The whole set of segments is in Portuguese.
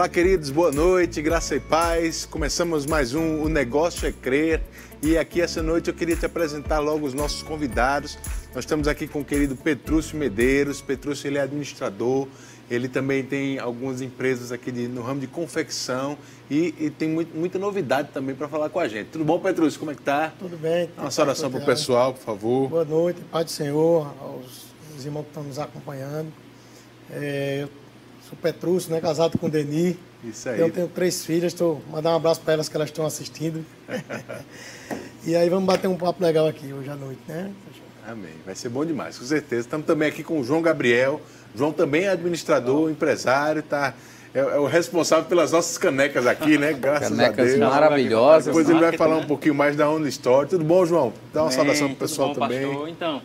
Olá, queridos, boa noite, graça e paz. Começamos mais um O Negócio é Crer. E aqui essa noite eu queria te apresentar logo os nossos convidados. Nós estamos aqui com o querido Petrúcio Medeiros. Petrúcio ele é administrador, ele também tem algumas empresas aqui de, no ramo de confecção e, e tem muito, muita novidade também para falar com a gente. Tudo bom, Petrúcio? Como é que tá? Tudo bem. Uma oração para o pessoal, por favor. Boa noite, Pai do Senhor, aos, aos irmãos que estão nos acompanhando. É, eu sou Petrúcio, né, casado com Deni. Isso aí. Eu tenho três filhas, estou mandar um abraço para elas que elas estão assistindo. e aí vamos bater um papo legal aqui hoje à noite, né? Amém. Vai ser bom demais, com certeza. Estamos também aqui com o João Gabriel. João também é administrador, empresário, tá? É, é, o responsável pelas nossas canecas aqui, né? Graças canecas a Deus. maravilhosas. Depois ele vai falar um pouquinho mais da Onda Store. Tudo bom, João? Dá uma Bem, saudação pro pessoal tudo bom, também. Pastor? Então,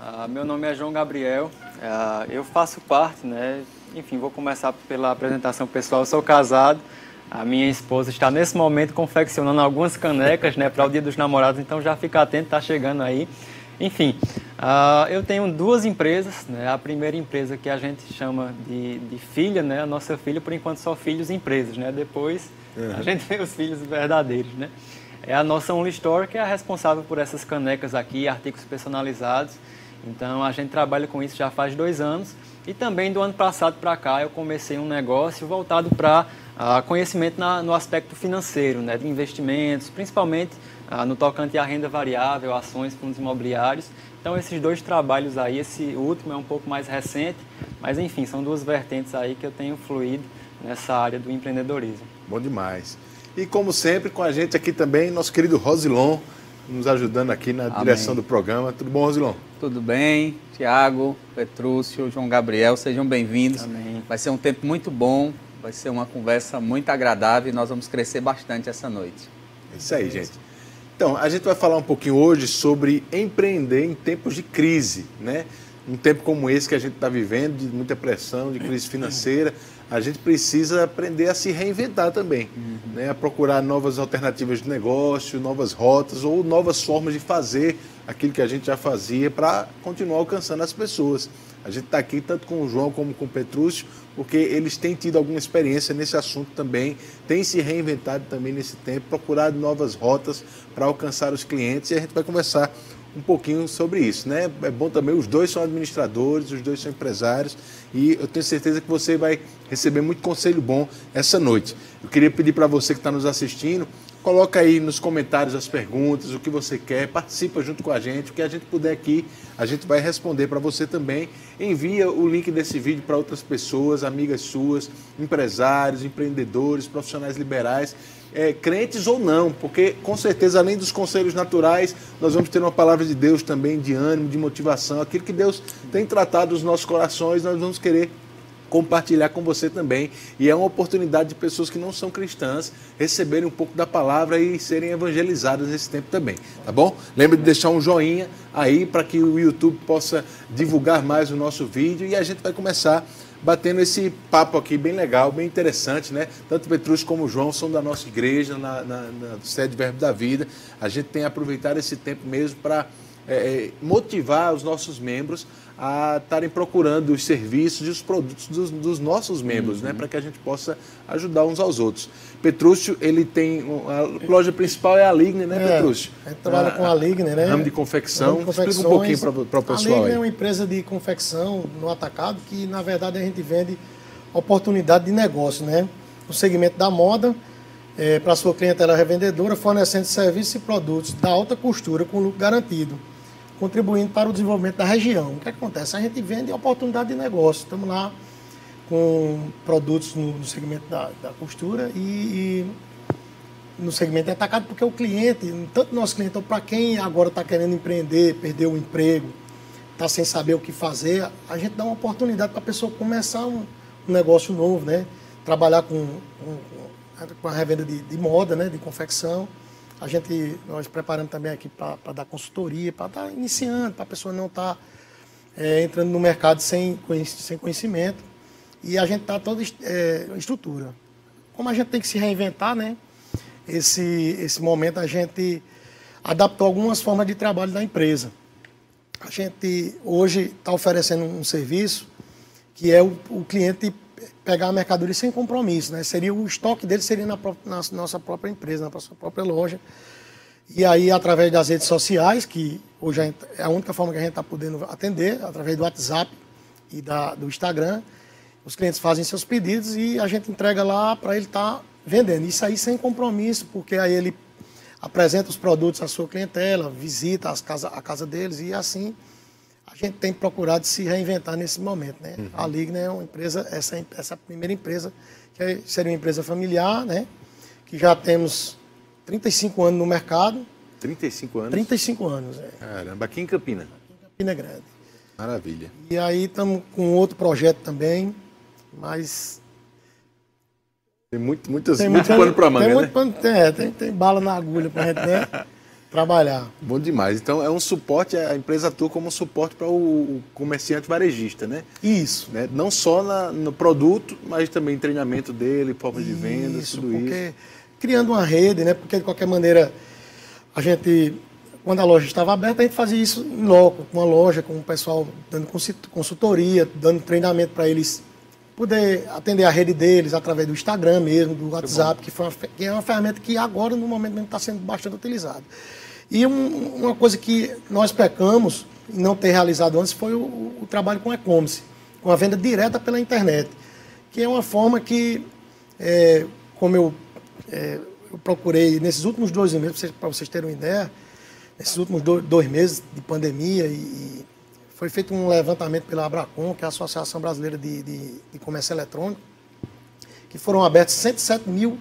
uh, meu nome é João Gabriel. Uh, eu faço parte, né? Enfim, vou começar pela apresentação pessoal. Eu sou casado. A minha esposa está nesse momento confeccionando algumas canecas, né, para o Dia dos Namorados. Então já fica atento, está chegando aí. Enfim, uh, eu tenho duas empresas. Né? A primeira empresa que a gente chama de, de, filha, né? A nossa filha, por enquanto, só filhos empresas, né? Depois uhum. a gente vê os filhos verdadeiros, né? É a nossa Only Store que é a responsável por essas canecas aqui, artigos personalizados. Então a gente trabalha com isso já faz dois anos. E também do ano passado para cá eu comecei um negócio voltado para uh, conhecimento na, no aspecto financeiro, né? De investimentos, principalmente ah, no tocante à renda variável, ações, fundos imobiliários. Então esses dois trabalhos aí, esse último é um pouco mais recente, mas enfim, são duas vertentes aí que eu tenho fluído nessa área do empreendedorismo. Bom demais. E como sempre, com a gente aqui também, nosso querido Rosilon, nos ajudando aqui na Amém. direção do programa. Tudo bom, Rosilon? Tudo bem. Tiago, Petrúcio, João Gabriel, sejam bem-vindos. Vai ser um tempo muito bom, vai ser uma conversa muito agradável e nós vamos crescer bastante essa noite. É isso aí, gente. Então, a gente vai falar um pouquinho hoje sobre empreender em tempos de crise, né? Um tempo como esse que a gente está vivendo, de muita pressão, de crise financeira, a gente precisa aprender a se reinventar também, uhum. né? a procurar novas alternativas de negócio, novas rotas ou novas formas de fazer aquilo que a gente já fazia para continuar alcançando as pessoas. A gente está aqui tanto com o João como com o Petrúcio, porque eles têm tido alguma experiência nesse assunto também, têm se reinventado também nesse tempo, procurado novas rotas para alcançar os clientes e a gente vai conversar um pouquinho sobre isso, né? É bom também, os dois são administradores, os dois são empresários e eu tenho certeza que você vai receber muito conselho bom essa noite. Eu queria pedir para você que está nos assistindo, Coloca aí nos comentários as perguntas, o que você quer, participa junto com a gente, o que a gente puder aqui, a gente vai responder para você também. Envia o link desse vídeo para outras pessoas, amigas suas, empresários, empreendedores, profissionais liberais, é, crentes ou não, porque com certeza, além dos conselhos naturais, nós vamos ter uma palavra de Deus também, de ânimo, de motivação, aquilo que Deus tem tratado nos nossos corações, nós vamos querer compartilhar com você também. E é uma oportunidade de pessoas que não são cristãs receberem um pouco da palavra e serem evangelizadas nesse tempo também, tá bom? Lembre de deixar um joinha aí para que o YouTube possa divulgar mais o nosso vídeo e a gente vai começar batendo esse papo aqui bem legal, bem interessante, né? Tanto Petrus como João são da nossa igreja, na, na, na sede Verbo da Vida. A gente tem aproveitado esse tempo mesmo para é, é, motivar os nossos membros a estarem procurando os serviços e os produtos dos, dos nossos membros, né, uhum. né, para que a gente possa ajudar uns aos outros. Petrúcio, ele tem a loja principal é a Ligne, né, é, Petrúcio? A gente trabalha a, com a Ligne, né? Ramo de confecção. Explica um pouquinho para o pessoal. A Ligne aí. é uma empresa de confecção no atacado que, na verdade, a gente vende oportunidade de negócio, né? No segmento da moda, é, para a sua clientela revendedora, fornecendo serviços e produtos da alta costura com lucro garantido contribuindo para o desenvolvimento da região. O que acontece? A gente vende oportunidade de negócio. Estamos lá com produtos no, no segmento da, da costura e, e, no segmento de atacado, porque o cliente, tanto nosso cliente, para quem agora está querendo empreender, perdeu o emprego, está sem saber o que fazer, a gente dá uma oportunidade para a pessoa começar um, um, negócio novo, né? Trabalhar com, com, com a revenda de, de moda, né? de confecção a gente, nós preparando também aqui para dar consultoria, para estar tá iniciando, para a pessoa não estar tá, é, entrando no mercado sem, sem conhecimento. E a gente está toda é, estrutura. Como a gente tem que se reinventar, né? Esse, esse momento a gente adaptou algumas formas de trabalho da empresa. A gente hoje está oferecendo um serviço que é o, o cliente pegar a mercadoria sem compromisso, né? Seria o estoque dele seria na, na nossa própria empresa, na nossa própria loja. E aí, através das redes sociais, que hoje é a única forma que a gente está podendo atender, através do WhatsApp e da, do Instagram, os clientes fazem seus pedidos e a gente entrega lá para ele estar tá vendendo. Isso aí sem compromisso, porque aí ele apresenta os produtos à sua clientela, visita as casa, a casa deles e assim gente tem procurado se reinventar nesse momento. Né? Uhum. A Ligna é uma empresa, essa, essa primeira empresa, que é, seria uma empresa familiar, né? que já temos 35 anos no mercado. 35 anos? 35 anos, é. Caramba, aqui em Campina? Aqui em Campina Grande. Maravilha. E aí estamos com outro projeto também, mas... Tem muito, muitas, tem muito, muito pano para manga, tem né? Muito pano, tem, é, tem, tem bala na agulha para a gente né, trabalhar. Bom demais. Então é um suporte, a empresa atua como um suporte para o comerciante varejista, né? Isso. Né? Não só na, no produto, mas também treinamento dele, forma de venda, isso, tudo isso criando uma rede, né? Porque de qualquer maneira a gente, quando a loja estava aberta, a gente fazia isso em loco, com a loja, com o pessoal dando consultoria, dando treinamento para eles poder atender a rede deles através do Instagram mesmo, do WhatsApp, que, foi uma, que é uma ferramenta que agora, no momento mesmo, está sendo bastante utilizada. E um, uma coisa que nós pecamos em não ter realizado antes foi o, o trabalho com e-commerce, com a venda direta pela internet, que é uma forma que, é, como eu é, eu procurei, nesses últimos dois meses, para vocês terem uma ideia, nesses últimos dois, dois meses de pandemia, e, e, foi feito um levantamento pela Abracom, que é a Associação Brasileira de, de, de Comércio Eletrônico, que foram abertos 107 mil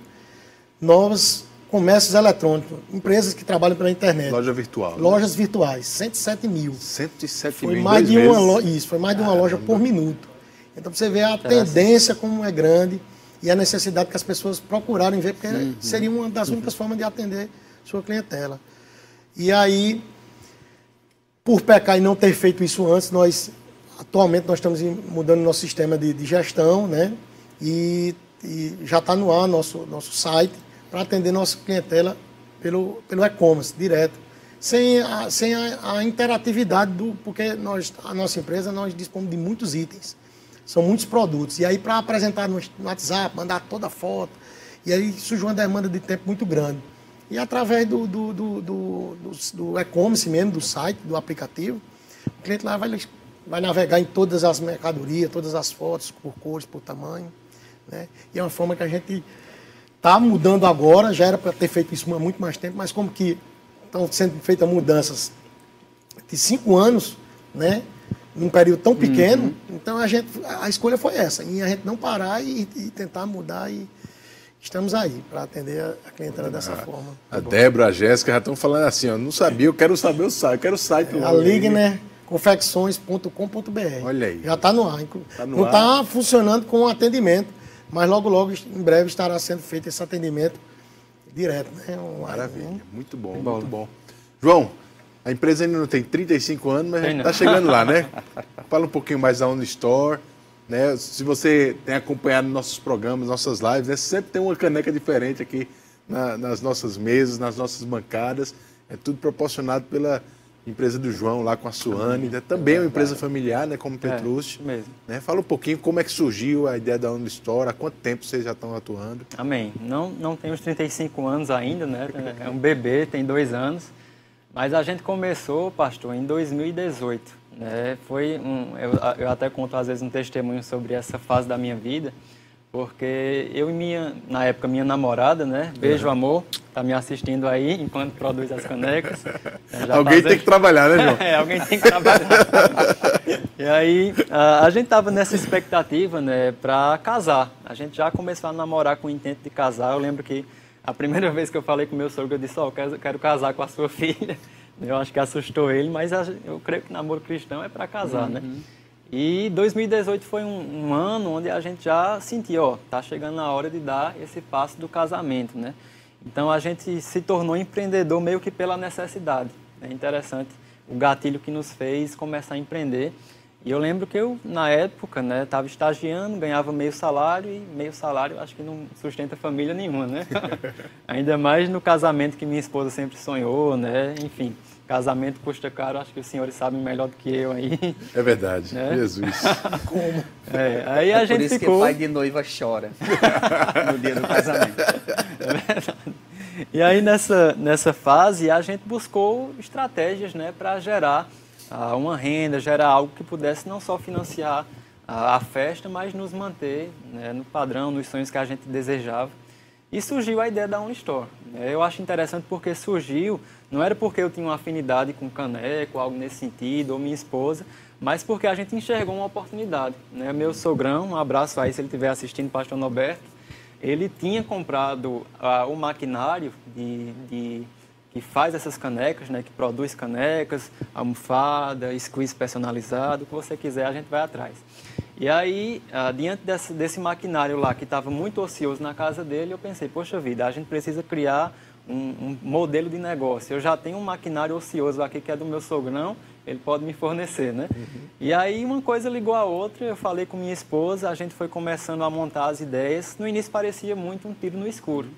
novos comércios eletrônicos, empresas que trabalham pela internet. Loja virtual. Né? Lojas né? virtuais, 107 mil. 107 foi mil. Mais de uma loja, isso, foi mais de uma loja por minuto. Então, você vê a tendência como é grande e a necessidade que as pessoas procurarem ver, porque uhum. seria uma das únicas formas de atender sua clientela. E aí, por pecar e não ter feito isso antes, nós atualmente nós estamos mudando nosso sistema de, de gestão, né? E, e já está no ar nosso nosso site para atender nossa clientela pelo pelo e-commerce direto, sem a, sem a, a interatividade do porque nós a nossa empresa nós dispomos de muitos itens são muitos produtos. E aí, para apresentar no, WhatsApp, mandar toda a foto, e aí surge uma demanda de tempo muito grande. E através do, do, do, do, do e-commerce mesmo, do site, do aplicativo, o cliente lá vai, vai navegar em todas as mercadorias, todas as fotos, por cores, por tamanho. Né? E é uma forma que a gente está mudando agora, já era para ter feito isso há muito mais tempo, mas como que estão sendo feitas mudanças de cinco anos, né? num período tão pequeno. Uhum. Então a gente, a escolha foi essa, em a gente não parar e, e tentar mudar e estamos aí para atender a, clientela dessa ah, forma. A Débora, a Jéssica já estão falando assim, ó, não sabia, eu quero saber o site, eu quero o site. É, a Ligner confecções.com.br. Olha aí. Já está no ar. Tá no não está funcionando com atendimento, mas logo, logo, em breve estará sendo feito esse atendimento direto. Né? Um, Maravilha, um... muito bom, muito bom. João, a empresa ainda não tem 35 anos, mas está chegando lá, né? Fala um pouquinho mais da Store. Né? Se você tem acompanhado nossos programas, nossas lives, né? sempre tem uma caneca diferente aqui na, nas nossas mesas, nas nossas bancadas. É tudo proporcionado pela empresa do João lá com a Suane, né? também é uma empresa familiar, né? como Petrucci. É, mesmo. Né? Fala um pouquinho como é que surgiu a ideia da Store, há quanto tempo vocês já estão atuando? Amém. Não, não tem os 35 anos ainda, né? É um bebê, tem dois anos. Mas a gente começou, pastor, em 2018. Né? Foi um, eu, eu até conto às vezes um testemunho sobre essa fase da minha vida, porque eu e minha, na época, minha namorada, né? Beijo, uhum. amor, tá me assistindo aí enquanto produz as canecas. alguém tem que trabalhar, né, João? é, alguém tem que trabalhar. e aí, a, a gente tava nessa expectativa, né, para casar. A gente já começou a namorar com o intento de casar. Eu lembro que a primeira vez que eu falei com meu sogro, eu disse, ó, oh, quero, quero casar com a sua filha. Eu acho que assustou ele, mas eu creio que namoro cristão é para casar, né? uhum. né? E 2018 foi um, um, ano onde a gente já sentia, ó, tá chegando na hora de dar esse passo do casamento, né? Então a gente se tornou empreendedor meio que pela necessidade. É interessante o gatilho que nos fez começar a empreender. E eu lembro que eu, na época, né, estava estagiando, ganhava meio salário e meio salário acho que não sustenta família nenhuma, né? Ainda mais no casamento que minha esposa sempre sonhou, né? Enfim. Casamento custa caro, acho que os senhores sabem melhor do que eu aí. É verdade, é? Jesus. Como? É, aí a é gente por isso ficou... que o pai de noiva chora no dia do casamento. É verdade. E aí nessa, nessa fase a gente buscou estratégias né, para gerar uh, uma renda, gerar algo que pudesse não só financiar uh, a festa, mas nos manter né, no padrão, nos sonhos que a gente desejava. E surgiu a ideia da Unistore. Eu acho interessante porque surgiu, não era porque eu tinha uma afinidade com caneco, algo nesse sentido, ou minha esposa, mas porque a gente enxergou uma oportunidade. Né? Meu sogrão, um abraço aí se ele estiver assistindo, pastor Norberto, ele tinha comprado uh, o maquinário de, de, que faz essas canecas, né? que produz canecas, almofada, squeeze personalizado, o que você quiser, a gente vai atrás. E aí, uh, diante desse, desse, maquinário lá que estava muito ocioso na casa dele, eu pensei, poxa vida, a gente precisa criar um, um, modelo de negócio. Eu já tenho um maquinário ocioso aqui que é do meu sogrão, ele pode me fornecer, né? Uhum. E aí uma coisa ligou a outra, eu falei com minha esposa, a gente foi começando a montar as ideias. No início parecia muito um tiro no escuro.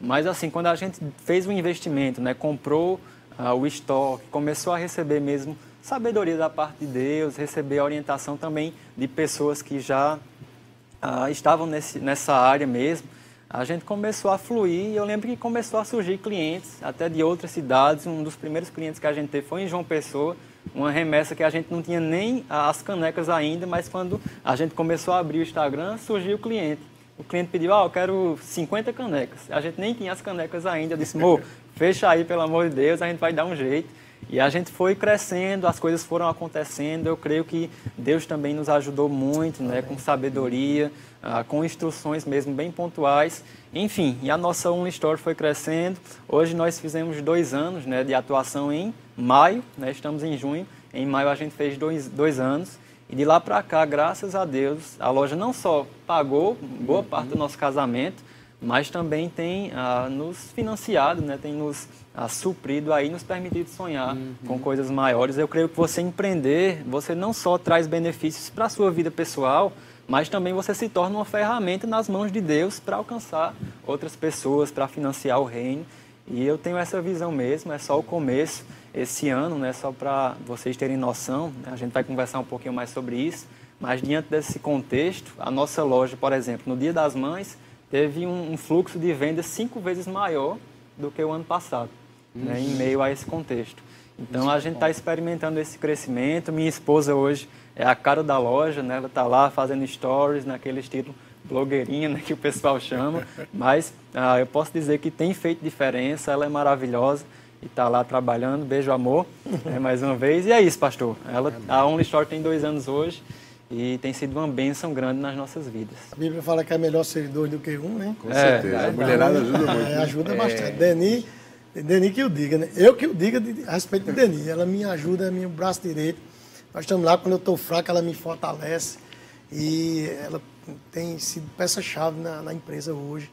Mas assim, quando a gente fez o investimento, né, comprou uh, o estoque, começou a receber mesmo sabedoria da parte de Deus, receber orientação também de pessoas que já ah, estavam nesse, nessa área mesmo. A gente começou a fluir e eu lembro que começou a surgir clientes, até de outras cidades. Um dos primeiros clientes que a gente teve foi em João Pessoa, uma remessa que a gente não tinha nem as canecas ainda, mas quando a gente começou a abrir o Instagram, surgiu o cliente. O cliente pediu, ah, eu quero 50 canecas. A gente nem tinha as canecas ainda. Eu disse, amor, fecha aí, pelo amor de Deus, a gente vai dar um jeito. E a gente foi crescendo, as coisas foram acontecendo. Eu creio que Deus também nos ajudou muito, né, com sabedoria, ah, com instruções mesmo bem pontuais. Enfim, e a nossa One Store foi crescendo. Hoje nós fizemos dois anos né, de atuação em maio, né, estamos em junho. Em maio a gente fez dois, dois anos. E de lá para cá, graças a Deus, a loja não só pagou boa parte do nosso casamento, mas também tem ah, nos financiado, né, tem nos a suprido aí nos permitido sonhar uhum. com coisas maiores. Eu creio que você empreender, você não só traz benefícios para a sua vida pessoal, mas também você se torna uma ferramenta nas mãos de Deus para alcançar outras pessoas, para financiar o reino. E eu tenho essa visão mesmo, é só o começo esse ano, né, só para vocês terem noção, né, a gente vai conversar um pouquinho mais sobre isso, mas diante desse contexto, a nossa loja, por exemplo, no Dia das Mães, teve um, um fluxo de vendas cinco vezes maior do que o ano passado né, em meio a esse contexto. Então a gente está experimentando esse crescimento. Minha esposa hoje é a cara da loja, né? ela está lá fazendo stories naquele estilo blogueirinha né, que o pessoal chama, mas ah, eu posso dizer que tem feito diferença, ela é maravilhosa e está lá trabalhando. Beijo, amor, né, mais uma vez. E é isso, pastor. Ela, a Only Store tem dois anos hoje e tem sido uma bênção grande nas nossas vidas. A Bíblia fala que é melhor ser dois do que um, né? Com é, certeza. É, a mulherada ajuda muito. É, ajuda bastante. Deni Deni que eu diga, né? Eu que eu diga de, a respeito de Deni. Ela me ajuda, é meu braço direito. Nós estamos lá, quando eu estou fraco, ela me fortalece. E ela tem sido peça-chave na, na, empresa hoje.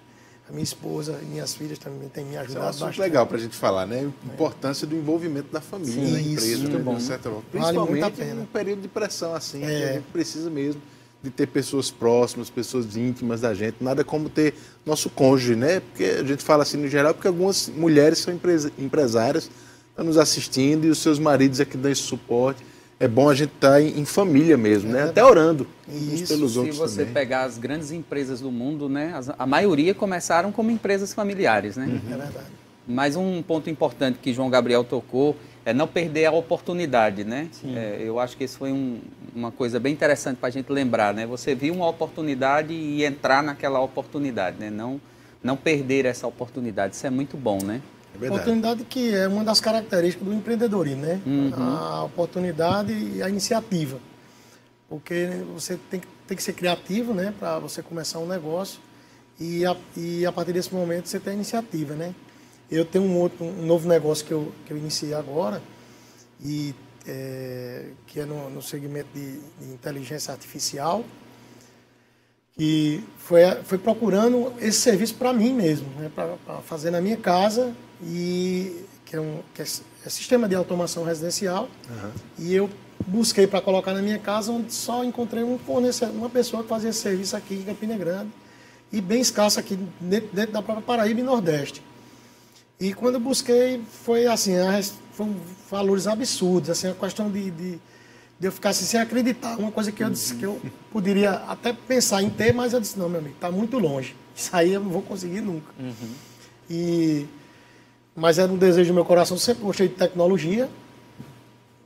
A minha esposa e minhas filhas também têm me ajudado Isso é um assunto bastante. legal para a gente falar, né? A importância do envolvimento da família Sim, na empresa, isso, né? bom. Certa Principalmente vale em um período de pressão assim, é. que a gente precisa mesmo de ter pessoas próximas, pessoas íntimas da gente. Nada como ter nosso cônjuge, né? Porque a gente fala assim no geral, porque algumas mulheres são empresárias, estão nos assistindo e os seus maridos aqui dão esse suporte. É bom a gente estar tá em, família mesmo, né? Até orando Isso, pelos outros Se você também. pegar as grandes empresas do mundo, né? a maioria começaram como empresas familiares, né? Uhum. É verdade. Mas um ponto importante que João Gabriel tocou é não perder a oportunidade, né? É, eu acho que isso foi um, uma coisa bem interessante para a gente lembrar, né? Você viu uma oportunidade e entrar naquela oportunidade, né? Não, não perder essa oportunidade, isso é muito bom, né? É oportunidade que é uma das características do empreendedorismo, né? Uhum. A oportunidade e a iniciativa. Porque você tem, tem que ser criativo, né? Para você começar um negócio e a, e a partir desse momento você tem a iniciativa, né? Eu tenho um, outro, um novo negócio que eu, que eu iniciei agora, e, é, que é no, no segmento de, de, inteligência artificial, e foi, foi procurando esse serviço para mim mesmo, né, para fazer na minha casa, e que é, um, que é, é sistema de automação residencial, uhum. e eu busquei para colocar na minha casa, onde só encontrei um fornecedor, uma pessoa que fazia esse serviço aqui em Campina Grande, e bem escasso aqui dentro, dentro da própria Paraíba e Nordeste. E quando eu busquei, foi assim, foram valores absurdos, assim, a questão de, de, de, eu ficar assim, sem acreditar. Uma coisa que eu disse que eu poderia até pensar em ter, mas eu disse, não, meu amigo, está muito longe. Isso aí eu não vou conseguir nunca. Uhum. E, mas era um desejo do meu coração, sempre gostei de tecnologia.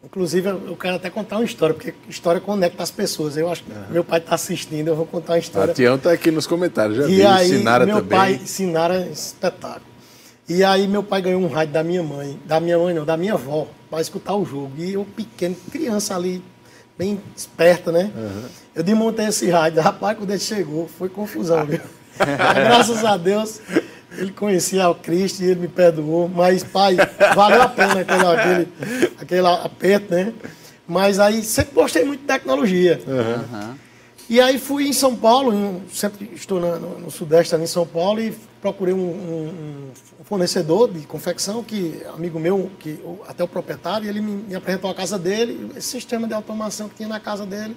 Inclusive, eu quero até contar uma história, porque história conecta as pessoas. Eu acho que uhum. meu pai está assistindo, eu vou contar uma história. A Tião está aqui nos comentários, já e vi. Aí, Sinara meu também. pai, Sinara, é espetáculo. E aí meu pai ganhou um rádio da minha mãe, da minha mãe não, da minha avó, para escutar o jogo. E eu pequeno, criança ali, bem esperta, né? Uhum. Eu desmontei esse rádio. Rapaz, quando ele chegou, foi confusão, viu? Graças a Deus, ele conhecia o Cristo e ele me perdoou. Mas, pai, valeu a pena aquele, aquele, aquele aperto, né? Mas aí sempre gostei muito de tecnologia. Uhum. E aí fui em São Paulo, sempre estou no, no, Sudeste ali em São Paulo, e procurei um, um, um, fornecedor de confecção, que amigo meu, que até o proprietário, ele me, me, apresentou a casa dele, esse sistema de automação que tinha na casa dele.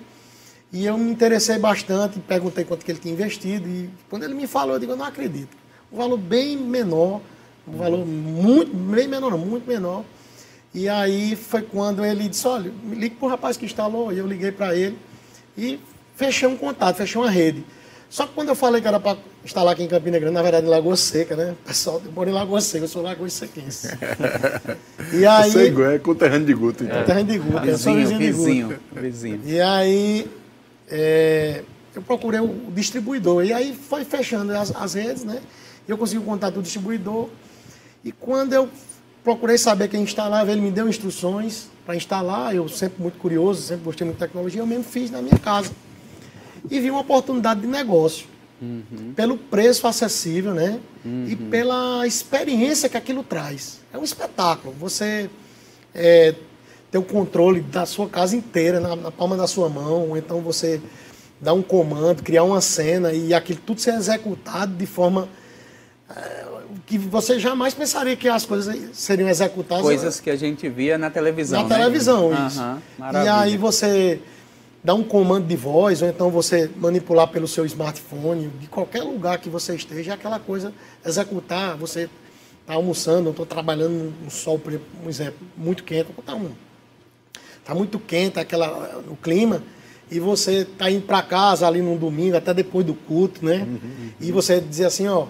E eu me interessei bastante, perguntei quanto que ele tinha investido, e quando ele me falou, eu digo, eu não acredito. Um valor bem menor, um valor muito, bem menor, não, muito menor. E aí foi quando ele disse, olha, ligue para o rapaz que instalou, e eu liguei para ele, e fechei um contato, fechei uma rede. Só que quando eu falei que era para instalar aqui em Campina Grande, na verdade em Lagoa Seca, né? Pessoal, eu moro em Lagoa Seca, eu sou Lagoa Sequense. e aí... Você é, é conterrâneo de Guto, então. Conterrâneo de Guto, eu sou vizinho, vizinho, de Guto. Vizinho. E aí é, eu procurei o distribuidor. E aí foi fechando as, as redes, né? E eu consegui o contato do distribuidor. E quando eu procurei saber quem instalava, ele me deu instruções para instalar. Eu sempre muito curioso, sempre gostei muito de tecnologia, eu mesmo fiz na minha casa e vi uma oportunidade de negócio. Uhum. Pelo preço acessível, né? Uhum. E pela experiência que aquilo traz. É um espetáculo. Você é, ter o controle da sua casa inteira na, na, palma da sua mão, ou então você dar um comando, criar uma cena e aquilo tudo ser executado de forma é, que você jamais pensaria que as coisas seriam executadas. Coisas que a gente via na televisão. Na né? televisão, isso. Uhum, e aí você dar um comando de voz, ou então você manipular pelo seu smartphone, de qualquer lugar que você esteja, é aquela coisa, executar, você está almoçando, estou trabalhando no sol, por exemplo, muito quente, está um, tá muito quente aquela, o clima, e você está indo para casa ali num domingo, até depois do culto, né? Uhum, uhum. E você dizer assim, ó,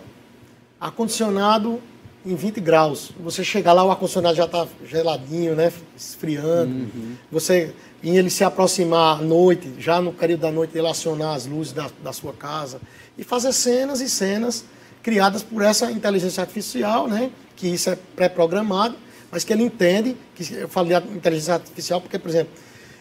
ar-condicionado em 20 graus. Você chegar lá, o ar-condicionado já está geladinho, né? Esfriando. Uhum. Você em ele se aproximar à noite, já no período da noite, ele acionar as luzes da, da sua casa e fazer cenas e cenas criadas por essa inteligência artificial, né? Que isso é pré-programado, mas que ele entende, que eu falei de inteligência artificial porque, por exemplo,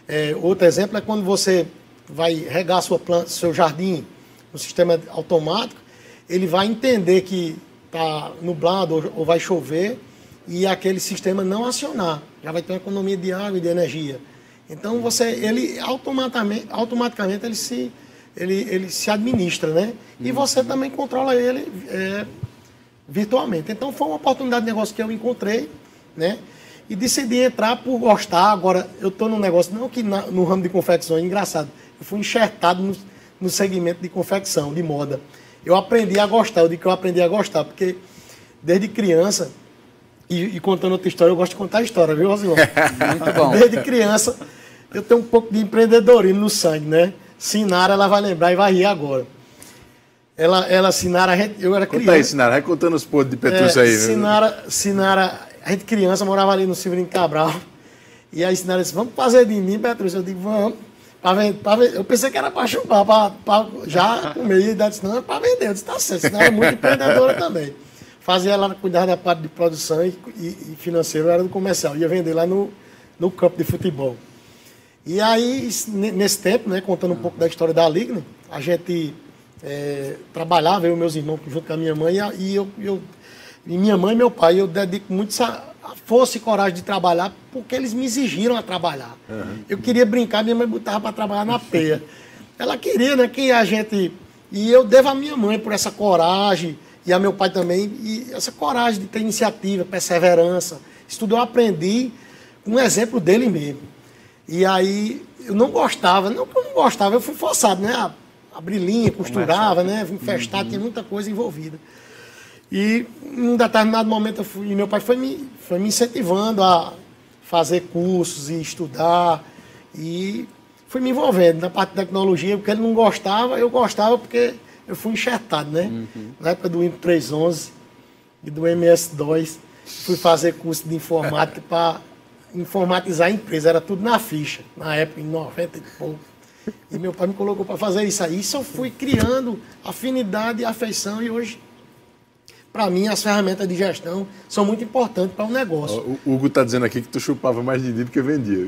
é, outro exemplo é quando você vai regar sua planta, seu jardim no sistema automático, ele vai entender que está nublado ou, vai chover e aquele sistema não acionar. Já vai ter uma economia de água e de energia. Então você, ele automaticamente, automaticamente ele se, ele, ele se administra, né? E uhum. você também controla ele é, virtualmente. Então foi uma oportunidade de negócio que eu encontrei, né? E decidi entrar por gostar. Agora, eu estou num negócio, não que na, no ramo de confecção, é engraçado. Eu fui enxertado no, no segmento de confecção, de moda. Eu aprendi a gostar, eu digo que eu aprendi a gostar, porque desde criança e, e, contando outra história, eu gosto de contar história, viu, Rosilon? Muito bom. Desde criança, eu tenho um pouco de empreendedorismo no sangue, né? Sinara, ela vai lembrar e vai rir agora. Ela, ela Sinara, eu era criança. Conta aí, Sinara, vai contando os podres de Petrúcio é, aí. Sinara, Sinara, a gente criança morava ali no Severino Cabral. E aí Sinara disse, vamos fazer de mim, Petrúcio. Eu digo, vamos. Pra ver, pra ver. Eu pensei que era para chupar, para já comer. E disse, não, é para vender. Eu disse, tá certo, Sinara é muito empreendedora também fazia ela cuidar da parte de produção e, e, e financeiro, era do comercial, ia vender lá no, no campo de futebol. E aí, nesse tempo, né, contando um pouco da história da Ligna, a gente é, trabalhava, eu e meus irmãos, junto com a minha mãe, e eu, eu e minha mãe e meu pai, eu dedico muito essa força e coragem de trabalhar, porque eles me exigiram a trabalhar. Uhum. Eu queria brincar, minha mãe botava para trabalhar na peia. Ela queria né, que a gente. E eu devo a minha mãe por essa coragem, e a meu pai também, e essa coragem de ter iniciativa, perseverança. Isso tudo eu aprendi com um exemplo dele mesmo. E aí eu não gostava, não que eu não gostava, eu fui forçado, né? Abrir linha, costurava, né? Infestado, uhum. tinha muita coisa envolvida. E em um determinado momento, eu fui, meu pai foi me, foi me incentivando a fazer cursos e estudar. E fui me envolvendo na parte de tecnologia, porque ele não gostava, eu gostava porque eu fui enxertado, né? Uhum. Na época do Windows 311 e do MS2, fui fazer curso de informática para informatizar a empresa, era tudo na ficha, na época, em 90 e pouco. E meu pai me colocou para fazer isso aí. Isso eu fui criando afinidade e afeição e hoje para mim, as ferramentas de gestão são muito importantes para o um negócio. O Hugo está dizendo aqui que tu chupava mais de do que vendia.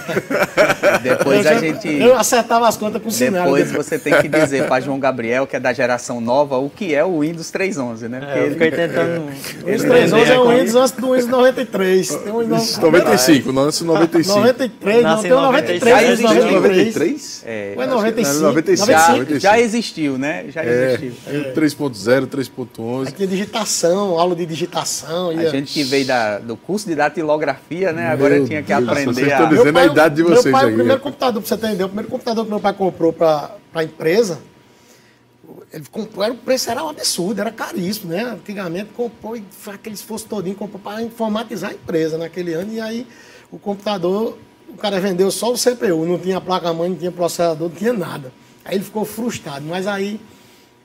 depois eu a gente. Eu acertava as contas com o sinal. Depois você tem que dizer para João Gabriel, que é da geração nova, o que é o Windows 3.11, né? Porque é, eu fiquei tentando. O Windows 3.11 é o Windows antes do Windows 93. Tem um Windows... 95, não antes 95. 93, não, tem o 93. Já existiu 93? É, Foi 95. 95. Já, já existiu, né? Já é, existiu. É, 3.0, 3.11 tinha digitação, aula de digitação. A gente que veio da, do curso de datilografia, né? Agora meu tinha que Deus, aprender vocês a... dizendo pai, a idade de vocês Meu pai, aí. o primeiro computador, para você entender, o primeiro computador que meu pai comprou para a empresa, ele comprou, era, o preço era um absurdo, era caríssimo, né? Antigamente comprou e foi aquele esforço todinho, comprou para informatizar a empresa naquele ano, e aí o computador, o cara vendeu só o CPU, não tinha placa-mãe, não tinha processador, não tinha nada. Aí ele ficou frustrado, mas aí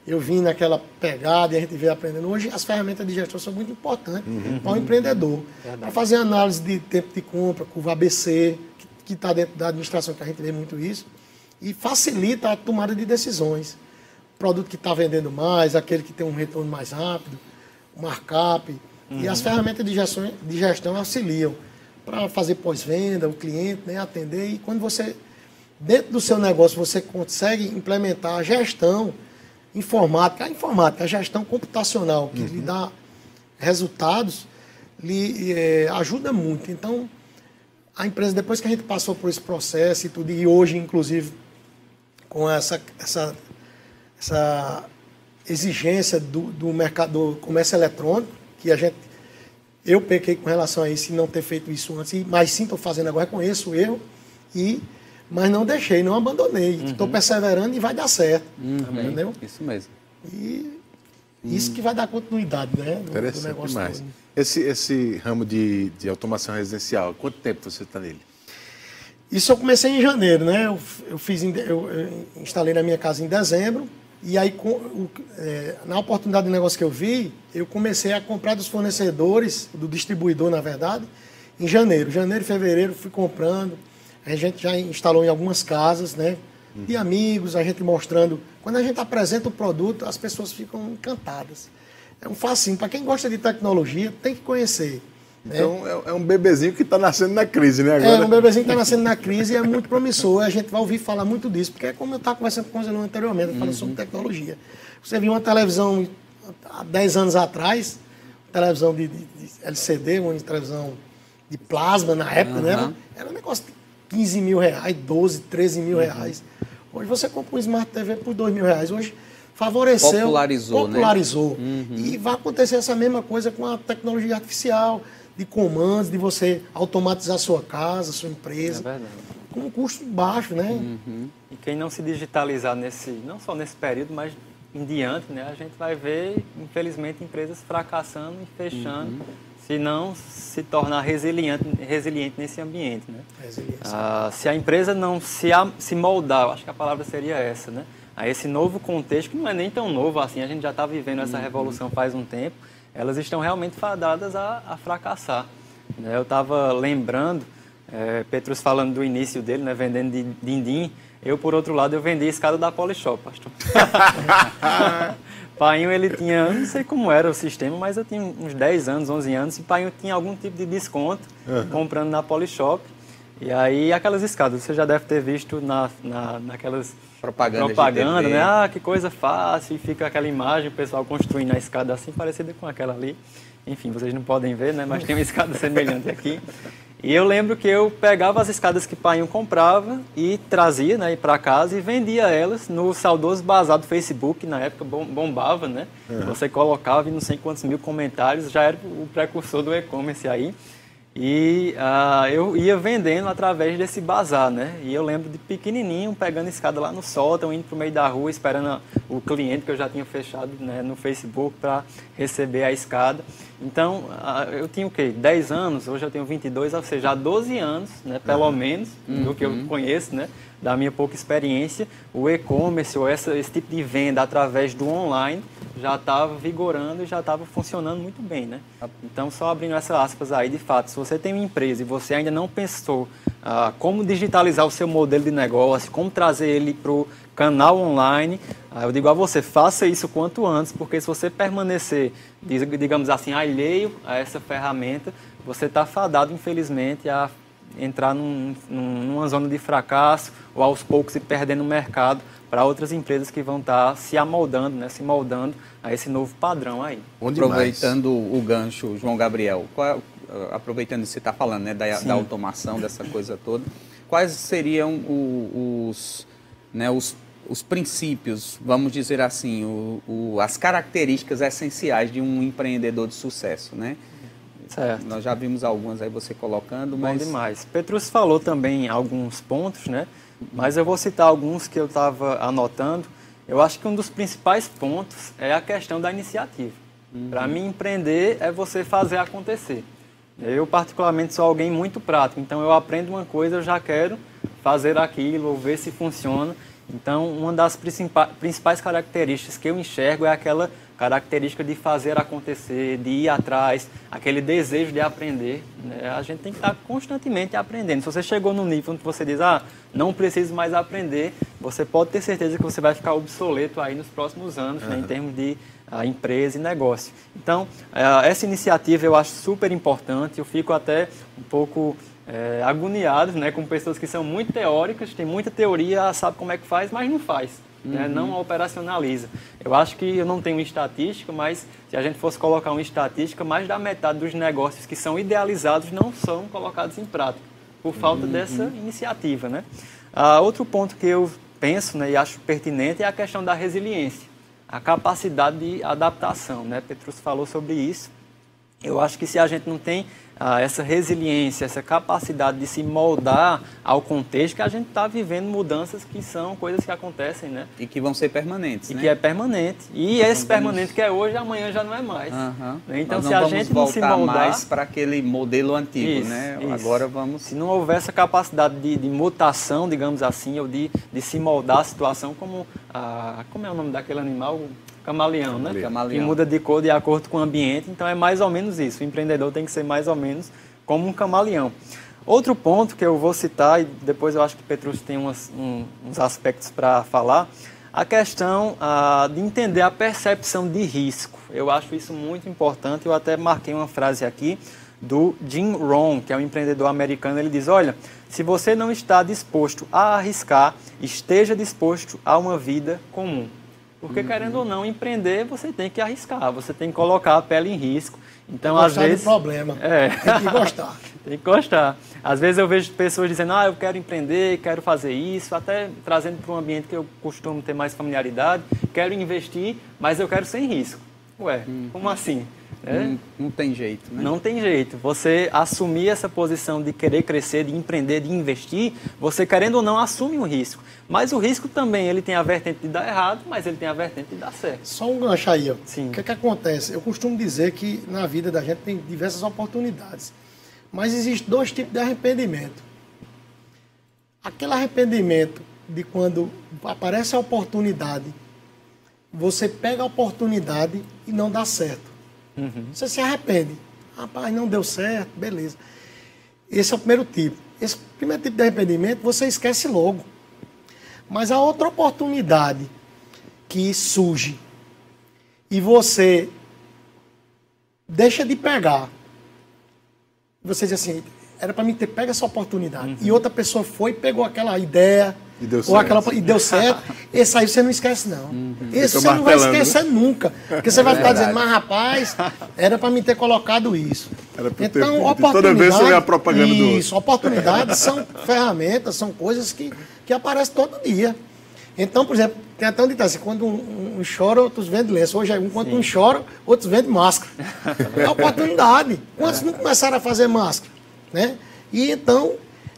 eu vim naquela pegada e a gente veio aprendendo. Hoje as ferramentas de gestão são muito importantes uhum. para o empreendedor. Para fazer análise de tempo de compra, curva ABC, que está dentro da administração, que a gente vê muito isso, e facilita a tomada de decisões. O produto que está vendendo mais, aquele que tem um retorno mais rápido, o markup. Uhum. E as uhum. ferramentas de gestão, de gestão auxiliam para fazer pós-venda, o cliente né, atender. E quando você, dentro do seu negócio, você consegue implementar a gestão informática, a informática, a gestão computacional, que uhum. lhe dá resultados, lhe é, ajuda muito. Então, a empresa, depois que a gente passou por esse processo e tudo, e hoje, inclusive, com essa, essa, essa exigência do, do mercado do comércio eletrônico, que a gente. Eu pequei com relação a isso e não ter feito isso antes, mas sim estou fazendo agora, conheço o erro e mas não deixei, não abandonei. Estou uhum. perseverando e vai dar certo. Uhum. Entendeu? Isso mesmo. E isso que vai dar continuidade, né? Do, Interessante do negócio demais. Todo. Esse, esse ramo de, de automação residencial, quanto tempo você está nele? Isso eu comecei em janeiro, né? Eu, eu fiz, eu, eu, instalei na minha casa em dezembro. E aí, com, o, é, na oportunidade de negócio que eu vi, eu comecei a comprar dos fornecedores, do distribuidor, na verdade, em janeiro. Janeiro e fevereiro fui comprando. A gente já instalou em algumas casas, né? De amigos, a gente mostrando. Quando a gente apresenta o produto, as pessoas ficam encantadas. É um facinho. Para quem gosta de tecnologia, tem que conhecer. Então é, é um bebezinho que está nascendo na crise, né? Agora... É um bebezinho que está nascendo na crise e é muito promissor. A gente vai ouvir falar muito disso, porque é como eu estava conversando com você anteriormente, falando uhum. sobre tecnologia. Você viu uma televisão há 10 anos atrás, televisão de, de, de LCD, uma televisão de plasma na época, uhum. né? Era, era um negócio 15 mil reais, 12, 13 mil uhum. reais. Hoje você compra um Smart TV por 2 mil reais. Hoje favoreceu. Popularizou. Né? Popularizou. Né? Uhum. E vai acontecer essa mesma coisa com a tecnologia artificial, de comandos, de você automatizar sua casa, sua empresa. É verdade. Com um custo baixo, né? Uhum. E quem não se digitalizar nesse, não só nesse período, mas em diante, né, a gente vai ver, infelizmente, empresas fracassando e fechando uhum se não se tornar resiliente, resiliente nesse ambiente. Né? Ah, se a empresa não se, se moldar, acho que a palavra seria essa, né? a esse novo contexto, que não é nem tão novo assim, a gente já está vivendo essa uhum. revolução faz um tempo, elas estão realmente fadadas a, a fracassar. Né? Eu estava lembrando, é, Petrus falando do início dele, né, vendendo din-din, eu, por outro lado, eu vendi a escada da Polishop, pastor. Painho, ele tinha, não sei como era o sistema, mas eu tinha uns 10 anos, 11 anos, e Painho tinha algum tipo de desconto uhum. comprando na Polishop. E aí, aquelas escadas, você já deve ter visto na, na, naquelas propaganda, propaganda né? Ah, que coisa fácil, e fica aquela imagem, o pessoal construindo a escada assim, parecida com aquela ali. Enfim, vocês não podem ver, né? Mas tem uma escada semelhante aqui. E eu lembro que eu pegava as escadas que o pai comprava e trazia né, para casa e vendia elas no saudoso bazar do Facebook, na época bombava, né? Você colocava e não sei quantos mil comentários, já era o precursor do e-commerce aí. E uh, eu ia vendendo através desse bazar, né? E eu lembro de pequenininho, pegando escada lá no sótão, indo para o meio da rua, esperando o cliente que eu já tinha fechado né, no Facebook para receber a escada. Então, uh, eu tinha o quê? 10 anos, hoje eu tenho 22, ou seja, há 12 anos, né, pelo uhum. menos, do que eu uhum. conheço, né? Da minha pouca experiência, o e-commerce ou essa, esse tipo de venda através do online já estava vigorando e já estava funcionando muito bem, né? Então, só abrindo essas aspas aí, de fato, se você tem uma empresa e você ainda não pensou ah, como digitalizar o seu modelo de negócio, como trazer ele para o canal online, ah, eu digo a você, faça isso quanto antes, porque se você permanecer, digamos assim, alheio a essa ferramenta, você está fadado, infelizmente, a entrar num, numa zona de fracasso ou aos poucos se perder no mercado para outras empresas que vão estar tá se amoldando, né, se moldando a esse novo padrão aí. Aproveitando o gancho, João Gabriel, qual, é aproveitando que você está falando né, da, da, automação, dessa coisa toda, quais seriam o, os, né, os, os princípios, vamos dizer assim, o, o, as características essenciais de um empreendedor de sucesso, né? Certo. Nós já vimos algumas aí você colocando, mas... Bom demais. Petrus falou também alguns pontos, né? Mas eu vou citar alguns que eu estava anotando. Eu acho que um dos principais pontos é a questão da iniciativa. Uhum. Para mim, empreender é você fazer acontecer. Eu, particularmente, sou alguém muito prático. Então, eu aprendo uma coisa, eu já quero fazer aquilo, ou ver se funciona. Então, uma das principais características que eu enxergo é aquela característica de fazer acontecer, de ir atrás, aquele desejo de aprender. Né? A gente tem que estar constantemente aprendendo. Se você chegou no nível onde você diz, ah, não preciso mais aprender, você pode ter certeza que você vai ficar obsoleto aí nos próximos anos, uhum. né, em termos de uh, empresa e negócio. Então, uh, essa iniciativa eu acho super importante, eu fico até um pouco é, agoniado né, com pessoas que são muito teóricas, tem muita teoria, sabe como é que faz, mas não faz né, não operacionaliza. Eu acho que eu não tenho estatística, mas se a gente fosse colocar uma estatística, mais da metade dos negócios que são idealizados não são colocados em prática, por falta uhum. dessa iniciativa. Né? Ah, outro ponto que eu penso né, e acho pertinente é a questão da resiliência, a capacidade de adaptação. Né? Petrus falou sobre isso. Eu acho que se a gente não tem ah, essa resiliência, essa capacidade de se moldar ao contexto que a gente está vivendo mudanças que são coisas que acontecem, né? E que vão ser permanentes, e né? que é permanente. E esse vamos... permanente que é hoje, amanhã já não é mais. Uhum. Então, se a gente não se moldar mais para aquele modelo antigo, isso, né? Isso. Agora vamos. Se não houver essa capacidade de, de, mutação, digamos assim, ou de, de se moldar a situação, como a, como é o nome daquele animal? camaleão, né? Camaleão. Que muda de cor de acordo com o ambiente. Então é mais ou menos isso. O empreendedor tem que ser mais ou menos como um camaleão. Outro ponto que eu vou citar, e depois eu acho que Petrus tem umas, um, uns aspectos para falar, a questão ah, de entender a percepção de risco. Eu acho isso muito importante. Eu até marquei uma frase aqui do Jim Rohn, que é um empreendedor americano. Ele diz: Olha, se você não está disposto a arriscar, esteja disposto a uma vida comum. Porque, uhum. querendo ou não, empreender, você tem que arriscar, você tem que colocar a pele em risco. Então, às vezes. problema. É. Tem que gostar. tem que gostar. Às vezes eu vejo pessoas dizendo, ah, eu quero empreender, quero fazer isso, até trazendo para um ambiente que eu costumo ter mais familiaridade, quero investir, mas eu quero sem risco. Ué, uhum. como assim? É? Não, não, tem jeito, né? Não tem jeito. Você assumir essa posição de querer crescer, de empreender, de investir, você querendo ou não assume um risco. Mas o risco também, ele tem a vertente de dar errado, mas ele tem a vertente de dar certo. Só um gancho aí, ó. Sim. O que, é que acontece? Eu costumo dizer que na vida da gente tem diversas oportunidades. Mas existem dois tipos de arrependimento. Aquele arrependimento de quando aparece a oportunidade, você pega a oportunidade e não dá certo. Uhum. Você se arrepende. Rapaz, não deu certo, beleza. Esse é o primeiro tipo. Esse primeiro tipo de arrependimento você esquece logo. Mas a outra oportunidade que surge e você deixa de pegar, você diz assim, era para mim ter pego essa oportunidade. Uhum. E outra pessoa foi e pegou aquela ideia e deu certo. Ou aquela, e deu certo. Esse aí você não esquece, não. Uhum. Esse você não vai esquecer nunca. Porque você vai é ficar dizendo, mas rapaz, era para me ter colocado isso. Era então, ter oportunidade. Toda vez você vê a propaganda do Isso, oportunidades são ferramentas, são coisas que, que aparecem todo dia. Então, por exemplo, tem até um ditado assim, quando um, um chora, outros vendem lenço. Hoje, enquanto Sim. um chora, outros vendem máscara. É oportunidade. Quantos é. não começaram a fazer máscara? Né? E então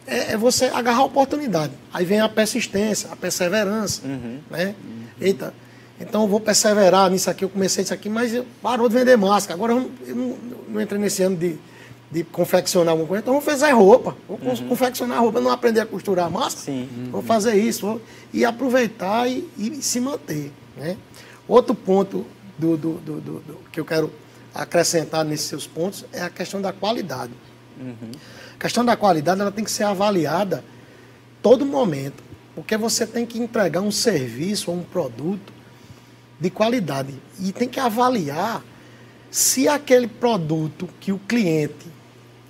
é, é, você agarrar a oportunidade. Aí vem a persistência, a perseverança. Uhum. Né? Uhum. Eita, então eu vou perseverar nisso aqui, eu comecei isso aqui, mas parou de vender máscara. Agora eu não, eu não, não entrei nesse ano de, de confeccionar alguma coisa, então vou fazer roupa. Vou uhum. confeccionar roupa, não aprender a costurar máscara. Sim. Uhum. Vou fazer isso, vou, e aproveitar e, e, se manter. Né? Outro ponto do, do, do, do, que eu quero acrescentar nesses seus pontos é a questão da qualidade. Uhum. A questão da qualidade ela tem que ser avaliada todo momento, porque você tem que entregar um serviço ou um produto de qualidade. E tem que avaliar se aquele produto que o cliente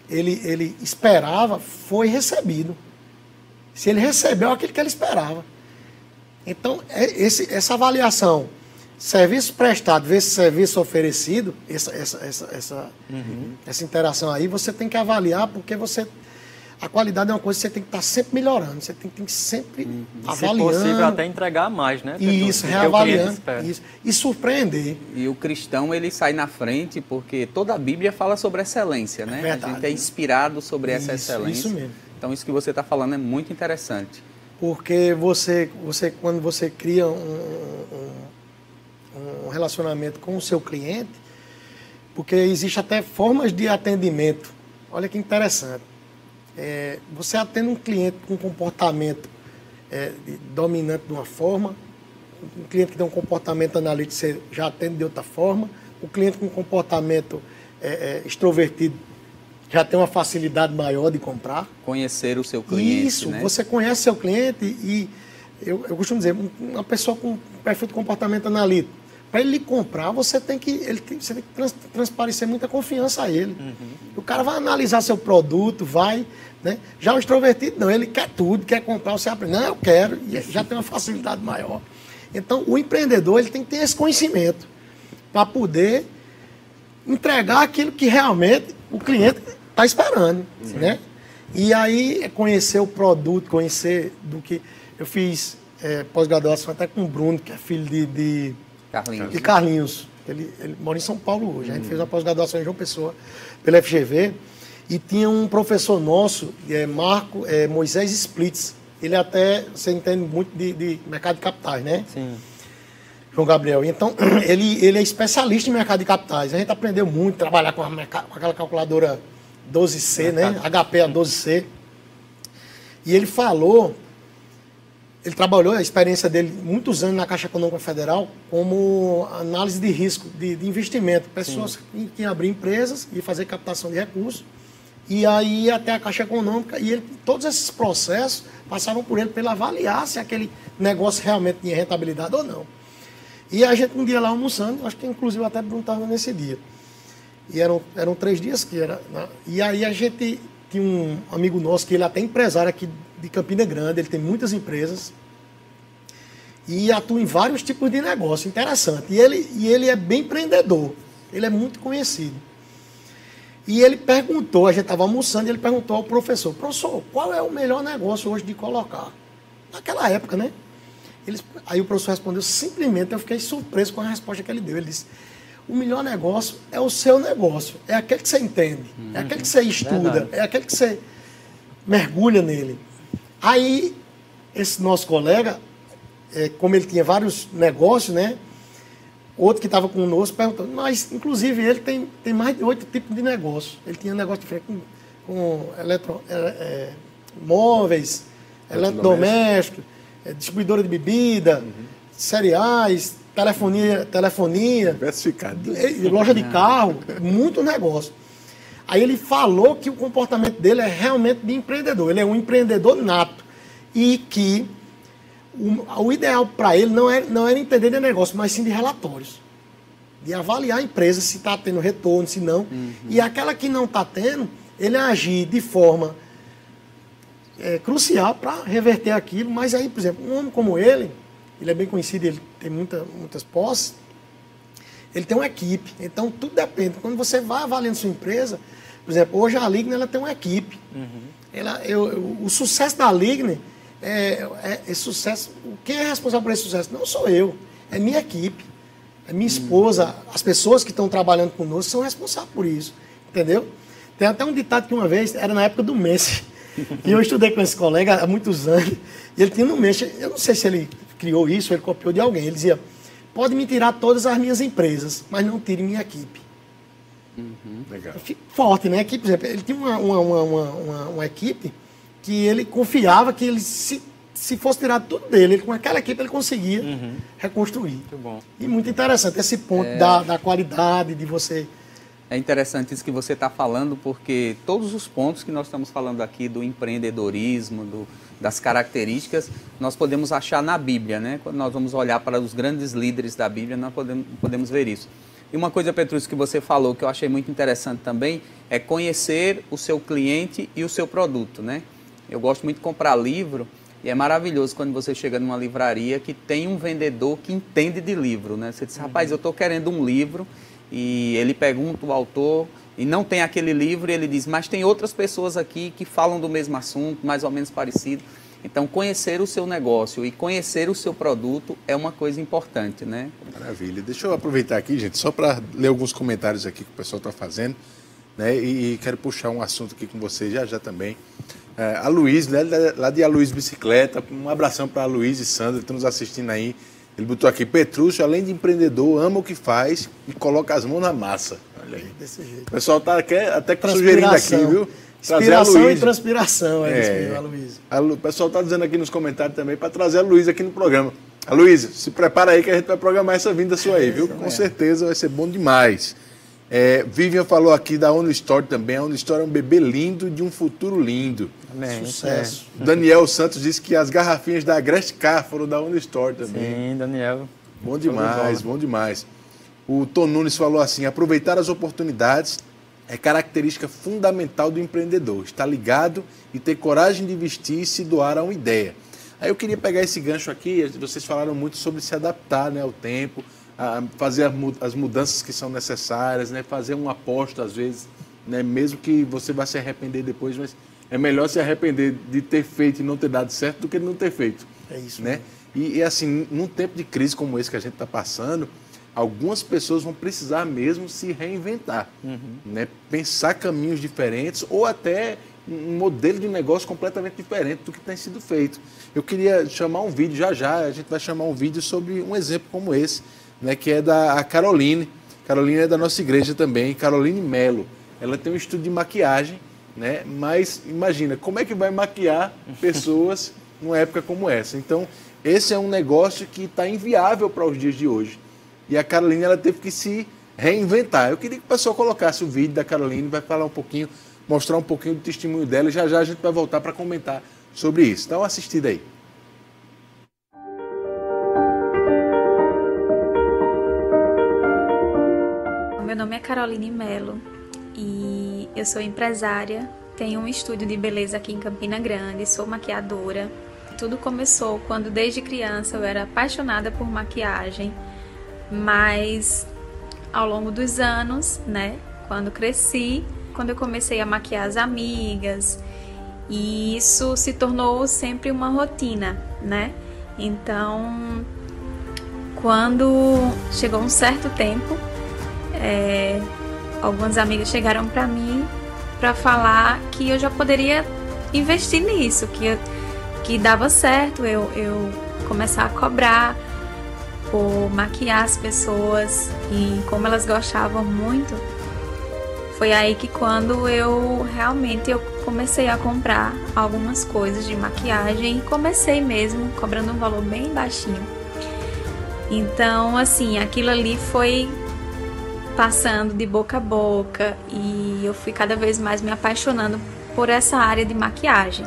ele, ele esperava foi recebido. Se ele recebeu aquilo que ele esperava. Então, é esse, essa avaliação, serviço prestado versus serviço oferecido, essa, essa, essa, essa, uhum. essa interação aí, você tem que avaliar porque você a qualidade é uma coisa que você tem que estar sempre melhorando, você tem, tem que sempre uhum. avaliando. Se possível, até entregar mais, né? Isso, reavaliando. Isso, e surpreender. E o cristão, ele sai na frente porque toda a Bíblia fala sobre excelência, né? Verdade. A gente é inspirado sobre essa isso, excelência. Isso mesmo. Então, isso que você está falando é muito interessante. Porque você, você quando você cria um, um, um relacionamento com o seu cliente, porque existe até formas de atendimento. Olha que interessante é, você atende um cliente com comportamento é, dominante de uma forma, um cliente que tem um comportamento analítico, você já atende de outra forma, o cliente com comportamento é, é, extrovertido já tem uma facilidade maior de comprar. Conhecer o seu cliente. Isso, né? você conhece seu cliente e eu, eu costumo dizer, uma pessoa com perfil de comportamento analítico para ele comprar, você tem que, ele tem, você tem que trans, transparecer muita confiança a ele. Uhum. O cara vai analisar seu produto, vai. Né? Já o extrovertido, não, ele quer tudo, quer comprar, você aprende, não, eu quero, e já tem uma facilidade maior. Então, o empreendedor ele tem que ter esse conhecimento para poder entregar aquilo que realmente o cliente está esperando. Né? E aí, é conhecer o produto, conhecer do que. Eu fiz é, pós-graduação até com o Bruno, que é filho de, de Carlinhos. De Carlinhos. Ele, ele mora em São Paulo hoje. A gente uhum. fez uma pós-graduação em João Pessoa, pela FGV. E tinha um professor nosso, é, Marco é, Moisés Splitz. Ele até, você entende muito de, de mercado de capitais, né? Sim. João Gabriel. Então, ele, ele é especialista em mercado de capitais. A gente aprendeu muito, trabalhar com, a, com aquela calculadora 12C, mercado. né? HP a 12C. E ele falou ele trabalhou a experiência dele muitos anos na Caixa Econômica Federal como análise de risco de, de investimento. Pessoas que iam abrir empresas e fazer captação de recursos. E aí até a Caixa Econômica. E ele, todos esses processos passavam por ele para ele avaliar se aquele negócio realmente tinha rentabilidade ou não. E a gente um dia lá almoçando, acho que inclusive até perguntava nesse dia. E eram, eram três dias que era. Né? E aí a gente tinha um amigo nosso que ele é até empresário aqui de Campina Grande, ele tem muitas empresas e atua em vários tipos de negócio, interessante. E ele, e ele é bem empreendedor, ele é muito conhecido. E ele perguntou, a gente estava almoçando, e ele perguntou ao professor, professor, qual é o melhor negócio hoje de colocar? Naquela época, né? Ele, aí o professor respondeu, simplesmente eu fiquei surpreso com a resposta que ele deu. Ele disse, o melhor negócio é o seu negócio, é aquele que você entende, uhum. é aquele que você estuda, Verdade. é aquele que você mergulha nele. Aí, esse nosso colega, é, como ele tinha vários negócios, né? Outro que estava conosco perguntou, mas inclusive ele tem, tem mais de oito tipos de negócio. Ele tinha negócio diferente com, com eletro, é, é, móveis, eletrodomésticos, é, distribuidora de bebida, uhum. cereais, telefonia, telefonia, Diversificado. loja de carro, muito negócio. Aí ele falou que o comportamento dele é realmente de empreendedor. Ele é um empreendedor nato. E que o, o ideal para ele não era, não era entender de negócio, mas sim de relatórios. De avaliar a empresa se está tendo retorno, se não. Uhum. E aquela que não está tendo, ele agir de forma é, crucial para reverter aquilo. Mas aí, por exemplo, um homem como ele, ele é bem conhecido, ele tem muita, muitas posses, ele tem uma equipe. Então, tudo depende. Quando você vai avaliando sua empresa, por exemplo, hoje a Ligne ela tem uma equipe. Uhum. Ela, eu, eu, o sucesso da Ligne é, é, é, sucesso. Quem é responsável por esse sucesso? Não sou eu, é minha equipe. É minha esposa, as pessoas que estão trabalhando conosco são responsáveis por isso. Entendeu? Tem até um ditado que uma vez, era na época do Messi, e eu estudei com esse colega há muitos anos, e ele tinha no Messi, eu não sei se ele criou isso, ele copiou de alguém, ele dizia, pode me tirar todas as minhas empresas, mas não tire minha equipe. Uhum. Legal. Forte, né? Equipe, por exemplo, ele tinha uma, uma, uma, uma, uma equipe que ele confiava que ele se se fosse tirar tudo dele, ele, com aquela equipe ele conseguia uhum. reconstruir. Muito bom. E muito interessante esse ponto é... da, da qualidade, de você. É interessante isso que você está falando, porque todos os pontos que nós estamos falando aqui do empreendedorismo, do, das características, nós podemos achar na Bíblia, né? Quando nós vamos olhar para os grandes líderes da Bíblia, nós podemos, podemos ver isso. E uma coisa, Petrus, que você falou que eu achei muito interessante também é conhecer o seu cliente e o seu produto, né? Eu gosto muito de comprar livro e é maravilhoso quando você chega numa livraria que tem um vendedor que entende de livro, né? Você diz, rapaz, eu estou querendo um livro e ele pergunta o autor e não tem aquele livro e ele diz, mas tem outras pessoas aqui que falam do mesmo assunto, mais ou menos parecido. Então, conhecer o seu negócio e conhecer o seu produto é uma coisa importante, né? Maravilha. Deixa eu aproveitar aqui, gente, só para ler alguns comentários aqui que o pessoal está fazendo, né? E, quero puxar um assunto aqui com vocês já já também. É, a Luiz, né, lá de A Luiz Bicicleta, um abração para a Luiz e Sandra, que estão nos assistindo aí. Ele botou aqui, Petrúcio, além de empreendedor, ama o que faz e coloca as mãos na massa. Olha aí. Desse jeito. O pessoal está até sugerindo aqui, viu? Inspiração e transpiração, é, é a Luiz. O pessoal está dizendo aqui nos comentários também para trazer a Luiz aqui no programa. A Luiz, se prepara aí que a gente vai programar essa vinda sua aí, viu? Com certeza vai ser bom demais. É, Vivian falou aqui da Only Store também. A Only Store é um bebê lindo de um futuro lindo. Amém. Sucesso. É. Daniel Santos disse que as garrafinhas da Agreste Car foram da Only Store também. Sim, Daniel. Bom demais, bom demais. O Tom Nunes falou assim: aproveitar as oportunidades é característica fundamental do empreendedor. Estar ligado e ter coragem de investir e se doar a uma ideia. Aí eu queria pegar esse gancho aqui, vocês falaram muito sobre se adaptar né, ao tempo, fazer as mudanças que são necessárias, né, fazer uma aposta às vezes, né, mesmo que você vá se arrepender depois, mas é melhor se arrepender de ter feito e não ter dado certo do que de não ter feito. É isso. Né? E, e assim, num tempo de crise como esse que a gente está passando, algumas pessoas vão precisar mesmo se reinventar, uhum. né? pensar caminhos diferentes ou até um modelo de negócio completamente diferente do que tem sido feito. Eu queria chamar um vídeo já já, a gente vai chamar um vídeo sobre um exemplo como esse, né, que é da Caroline. Caroline é da nossa igreja também, Caroline Melo. Ela tem um estudo de maquiagem, né? Mas imagina, como é que vai maquiar pessoas numa época como essa? Então, esse é um negócio que está inviável para os dias de hoje. E a Caroline ela teve que se reinventar. Eu queria que o pessoal colocasse o vídeo da Caroline, vai falar um pouquinho, mostrar um pouquinho do testemunho dela e já já a gente vai voltar para comentar sobre isso. Então, assistida aí. Meu nome é Caroline Melo e eu sou empresária, tenho um estúdio de beleza aqui em Campina Grande, sou maquiadora. Tudo começou quando desde criança eu era apaixonada por maquiagem mas ao longo dos anos, né, quando cresci, quando eu comecei a maquiar as amigas, e isso se tornou sempre uma rotina, né? Então, quando chegou um certo tempo, é, algumas amigas chegaram para mim para falar que eu já poderia investir nisso, que, que dava certo eu, eu começar a cobrar por maquiar as pessoas e como elas gostavam muito, foi aí que quando eu realmente eu comecei a comprar algumas coisas de maquiagem e comecei mesmo cobrando um valor bem baixinho. Então, assim, aquilo ali foi passando de boca a boca e eu fui cada vez mais me apaixonando por essa área de maquiagem.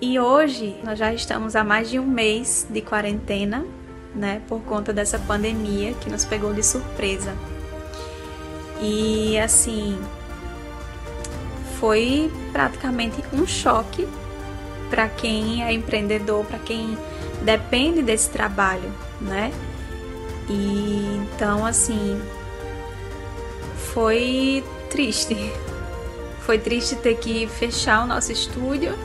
E hoje nós já estamos há mais de um mês de quarentena, né, por conta dessa pandemia que nos pegou de surpresa. E assim, foi praticamente um choque para quem é empreendedor, para quem depende desse trabalho, né? E então assim, foi triste. Foi triste ter que fechar o nosso estúdio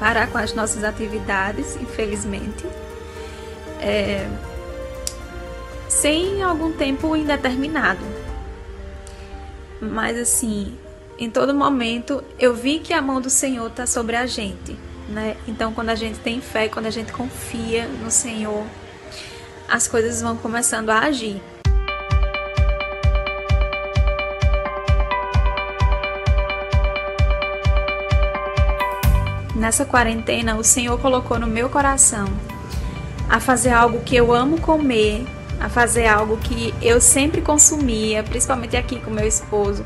parar com as nossas atividades, infelizmente. É, sem algum tempo indeterminado. Mas assim, em todo momento eu vi que a mão do Senhor está sobre a gente, né? Então, quando a gente tem fé, quando a gente confia no Senhor, as coisas vão começando a agir. Nessa quarentena, o Senhor colocou no meu coração a fazer algo que eu amo comer, a fazer algo que eu sempre consumia, principalmente aqui com meu esposo.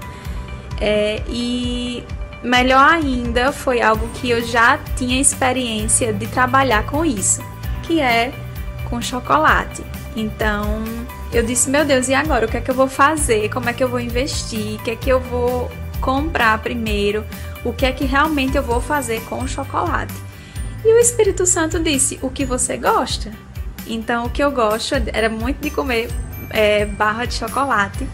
É, e melhor ainda, foi algo que eu já tinha experiência de trabalhar com isso, que é com chocolate. Então eu disse: Meu Deus, e agora? O que é que eu vou fazer? Como é que eu vou investir? O que é que eu vou comprar primeiro? O que é que realmente eu vou fazer com o chocolate? E o Espírito Santo disse: O que você gosta? Então, o que eu gosto era muito de comer é, barra de chocolate.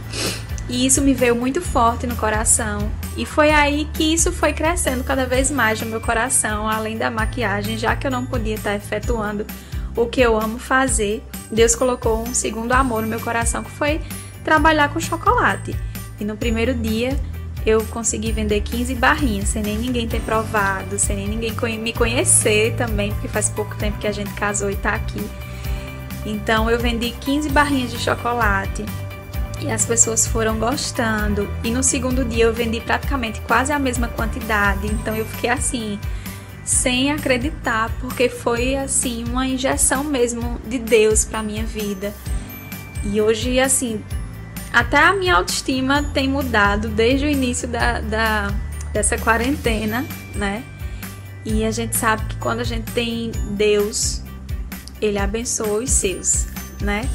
E isso me veio muito forte no coração. E foi aí que isso foi crescendo cada vez mais no meu coração, além da maquiagem, já que eu não podia estar efetuando o que eu amo fazer. Deus colocou um segundo amor no meu coração, que foi trabalhar com chocolate. E no primeiro dia eu consegui vender 15 barrinhas, sem nem ninguém ter provado, sem nem ninguém me conhecer também, porque faz pouco tempo que a gente casou e tá aqui. Então eu vendi 15 barrinhas de chocolate e as pessoas foram gostando. E no segundo dia eu vendi praticamente quase a mesma quantidade. Então eu fiquei assim, sem acreditar, porque foi assim uma injeção mesmo de Deus para minha vida. E hoje assim, até a minha autoestima tem mudado desde o início da, da, dessa quarentena, né? E a gente sabe que quando a gente tem Deus, Ele abençoa os seus, né?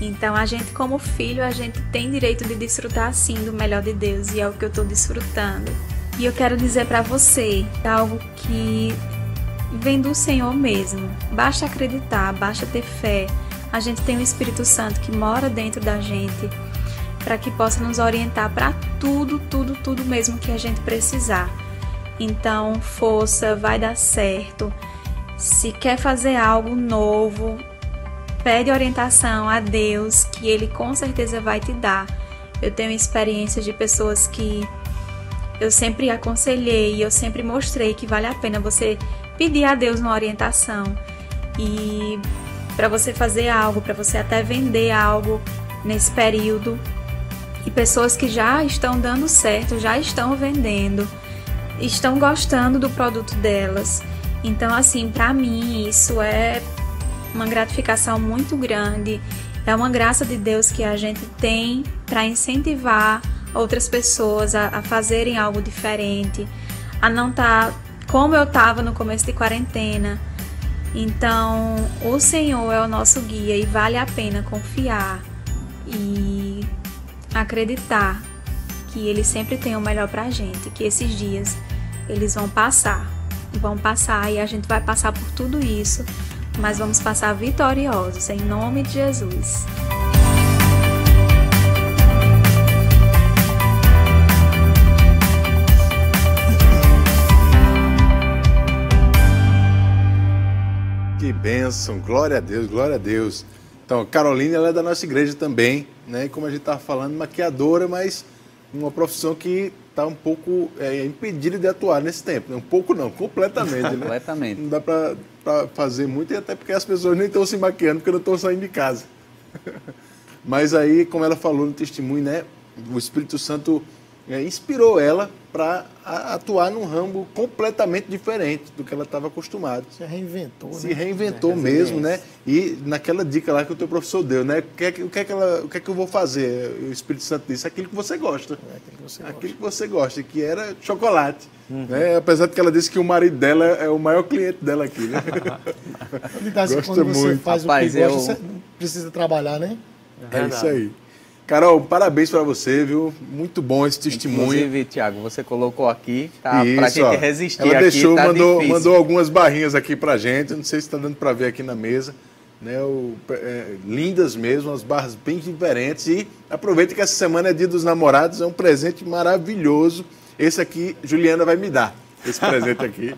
Então a gente, como filho, a gente tem direito de desfrutar sim do melhor de Deus e é o que eu estou desfrutando. E eu quero dizer para você algo que vem do Senhor mesmo. Basta acreditar, basta ter fé. A gente tem o Espírito Santo que mora dentro da gente para que possa nos orientar para tudo, tudo, tudo mesmo que a gente precisar. Então, força, vai dar certo. Se quer fazer algo novo, pede orientação a Deus, que Ele com certeza vai te dar. Eu tenho experiências de pessoas que eu sempre aconselhei e eu sempre mostrei que vale a pena você pedir a Deus uma orientação e para você fazer algo, para você até vender algo nesse período, e pessoas que já estão dando certo, já estão vendendo, estão gostando do produto delas. Então, assim, para mim isso é uma gratificação muito grande. É uma graça de Deus que a gente tem para incentivar outras pessoas a, a, fazerem algo diferente, a não estar tá como eu estava no começo de quarentena. Então, o Senhor é o nosso guia e vale a pena confiar e acreditar que Ele sempre tem o melhor pra gente, que esses dias eles vão passar, vão passar e a gente vai passar por tudo isso, mas vamos passar vitoriosos em nome de Jesus. Que bênção, glória a Deus, glória a Deus. Então, Carolina ela é da nossa igreja também, né? E como a gente estava falando, maquiadora, mas uma profissão que está um pouco é, impedida de atuar nesse tempo. Né? Um pouco não, completamente. né? completamente. Não dá para fazer muito, e até porque as pessoas nem estão se maquiando porque não estão saindo de casa. mas aí, como ela falou no testemunho, né? O Espírito Santo é, inspirou ela para atuar num ramo completamente diferente do que ela estava acostumada. Se reinventou. Se né? reinventou é, mesmo, né? E naquela dica lá que o teu professor deu, né? O que é que, o que, é que, ela, o que, é que eu vou fazer? O Espírito Santo disse, aquilo que você gosta. É aquilo que você aquilo gosta. que você gosta, que era chocolate. Uhum. Né? Apesar de que ela disse que o marido dela é o maior cliente dela aqui, né? Gosta quando você muito. faz Rapaz, o que eu... gosta, você precisa trabalhar, né? É, é isso aí. Carol, parabéns para você, viu? Muito bom esse testemunho. Inclusive, Tiago, você colocou aqui, tá? Para a gente ó, resistir ela aqui, deixou, tá mandou, difícil. mandou algumas barrinhas aqui para gente. Não sei se está dando para ver aqui na mesa. Né, o, é, lindas mesmo, as barras bem diferentes. E aproveita que essa semana é dia dos namorados, é um presente maravilhoso. Esse aqui, Juliana vai me dar, esse presente aqui.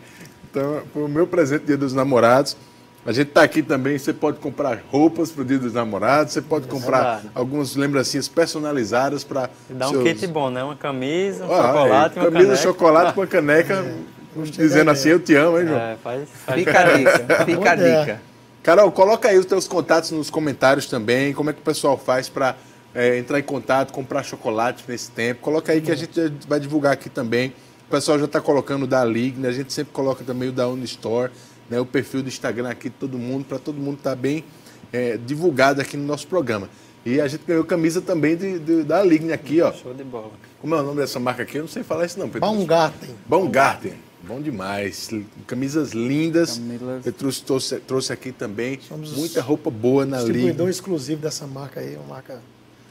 Então, foi o meu presente dia dos namorados. A gente está aqui também, você pode comprar roupas para o dia dos namorados, você pode é comprar verdade. algumas lembrancinhas personalizadas para. Dá seus... um kit bom, né? Uma camisa, um ah, chocolate, é. uma camisa, caneca. chocolate com uma caneca, é. dizendo assim, eu te amo, hein, João? É, faz, faz... Fica a dica, fica a dica. Carol, coloca aí os teus contatos nos comentários também, como é que o pessoal faz para é, entrar em contato, comprar chocolate nesse tempo. Coloca aí que a gente vai divulgar aqui também. O pessoal já está colocando o da Ligne, a gente sempre coloca também o da Unistore né, o perfil do Instagram aqui de todo mundo, para todo mundo estar tá bem é, divulgado aqui no nosso programa. E a gente ganhou camisa também de, de, da Ligne aqui, ó. Show de bola. Como é o nome dessa marca aqui? Eu não sei falar isso não, Pedro. Baumgarten. Baumgarten. Bom demais. Camisas lindas. Camisas. Petrus trouxe, trouxe aqui também. Somos Muita roupa boa na Ligne. Distribuidor exclusivo dessa marca aí, uma marca...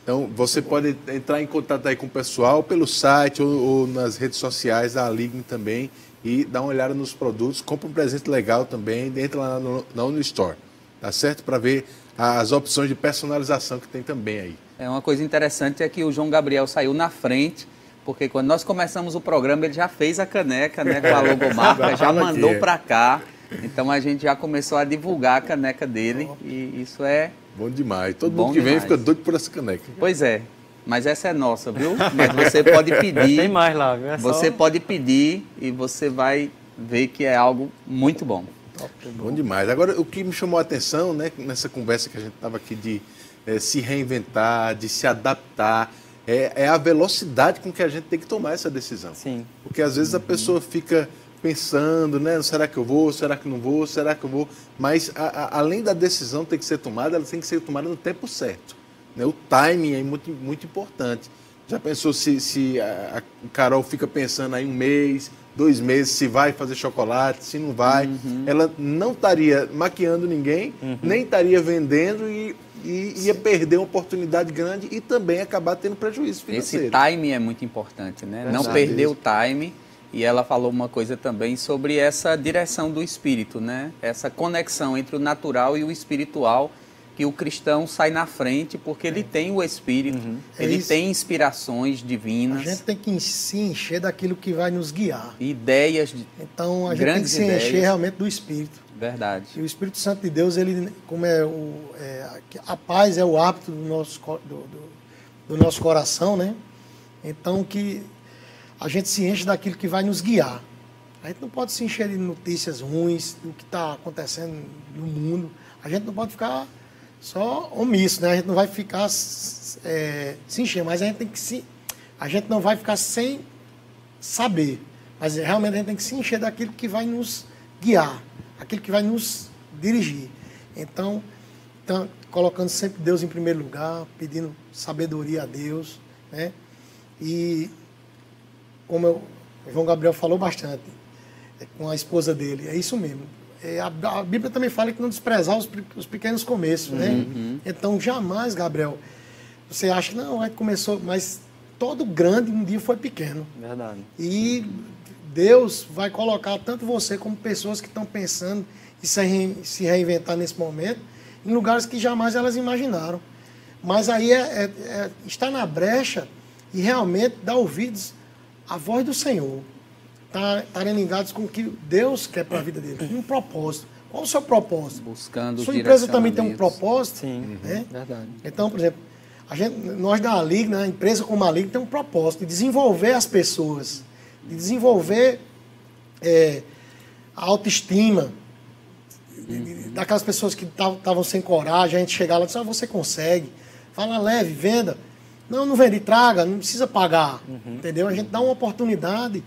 Então, você pode entrar em contato aí com o pessoal pelo site ou, ou nas redes sociais da Ligne também e dá uma olhada nos produtos, compra um presente legal também, entra lá no, na Unistore, tá certo? Para ver as opções de personalização que tem também aí. É uma coisa interessante é que o João Gabriel saiu na frente, porque quando nós começamos o programa ele já fez a caneca, né, com a logomarca, já mandou para cá. Então a gente já começou a divulgar a caneca dele e isso é bom demais. Todo bom mundo que demais. vem fica doido por essa caneca. Pois é. Mas essa é nossa, viu? Mas você pode pedir. Tem mais lá, viu? É você só... pode pedir e você vai ver que é algo muito bom. Top, bom demais. Agora, o que me chamou a atenção, né, nessa conversa que a gente estava aqui de é, se reinventar, de se adaptar, é, é, a velocidade com que a gente tem que tomar essa decisão. Sim. Porque às vezes a pessoa fica pensando, né? Será que eu vou? Será que não vou? Será que eu vou? Mas a, a, além da decisão ter que ser tomada, ela tem que ser tomada no tempo certo. Né? O timing é muito, muito importante. Já pensou se, se a, Carol fica pensando aí um mês, dois meses, se vai fazer chocolate, se não vai? Uhum. Ela não estaria maquiando ninguém, uhum. nem estaria vendendo e, e ia perder uma oportunidade grande e também acabar tendo prejuízo financeiro. Esse timing é muito importante, né? não perder o time. E ela falou uma coisa também sobre essa direção do espírito, né? Essa conexão entre o natural e o espiritual que o cristão sai na frente porque ele tem o Espírito, uhum. ele é tem inspirações divinas. A gente tem que se encher daquilo que vai nos guiar. Ideias de Então a gente tem que se ideias. encher realmente do Espírito. Verdade. E o Espírito Santo de Deus, ele, como é, o, é a paz é o hábito do nosso, do, do, do nosso coração, né? Então que a gente se enche daquilo que vai nos guiar. A gente não pode se encher de notícias ruins do que está acontecendo no mundo. A gente não pode ficar só omisso, né? A gente não vai ficar é, se encher, mas a gente tem que se. A gente não vai ficar sem saber. Mas realmente a gente tem que se encher daquilo que vai nos guiar, aquilo que vai nos dirigir. Então, então colocando sempre Deus em primeiro lugar, pedindo sabedoria a Deus, né? E como eu, João Gabriel falou bastante é, com a esposa dele, é isso mesmo a, a, Bíblia também fala que não desprezar os, os pequenos começos, né? Uhum. Então, jamais, Gabriel, você acha que não, aí começou, mas todo grande um dia foi pequeno. Verdade. E Deus vai colocar tanto você como pessoas que estão pensando em se, re, se reinventar nesse momento em lugares que jamais elas imaginaram. Mas aí é, é, é está na brecha e realmente dar ouvidos à voz do Senhor estarem tá, ligados com o que Deus quer para a vida dele, um propósito. Qual o seu propósito? Buscando Sua empresa também tem um propósito? Sim, né? verdade. Então, por exemplo, a gente, nós da Liga, né, a empresa como a Liga, tem um propósito de desenvolver as pessoas, de desenvolver é, a autoestima uhum. daquelas pessoas que estavam sem coragem, a gente chegar lá e dizer, ah, você consegue, fala leve, venda. Não, não vende, traga, não precisa pagar, uhum. entendeu? A gente dá uma oportunidade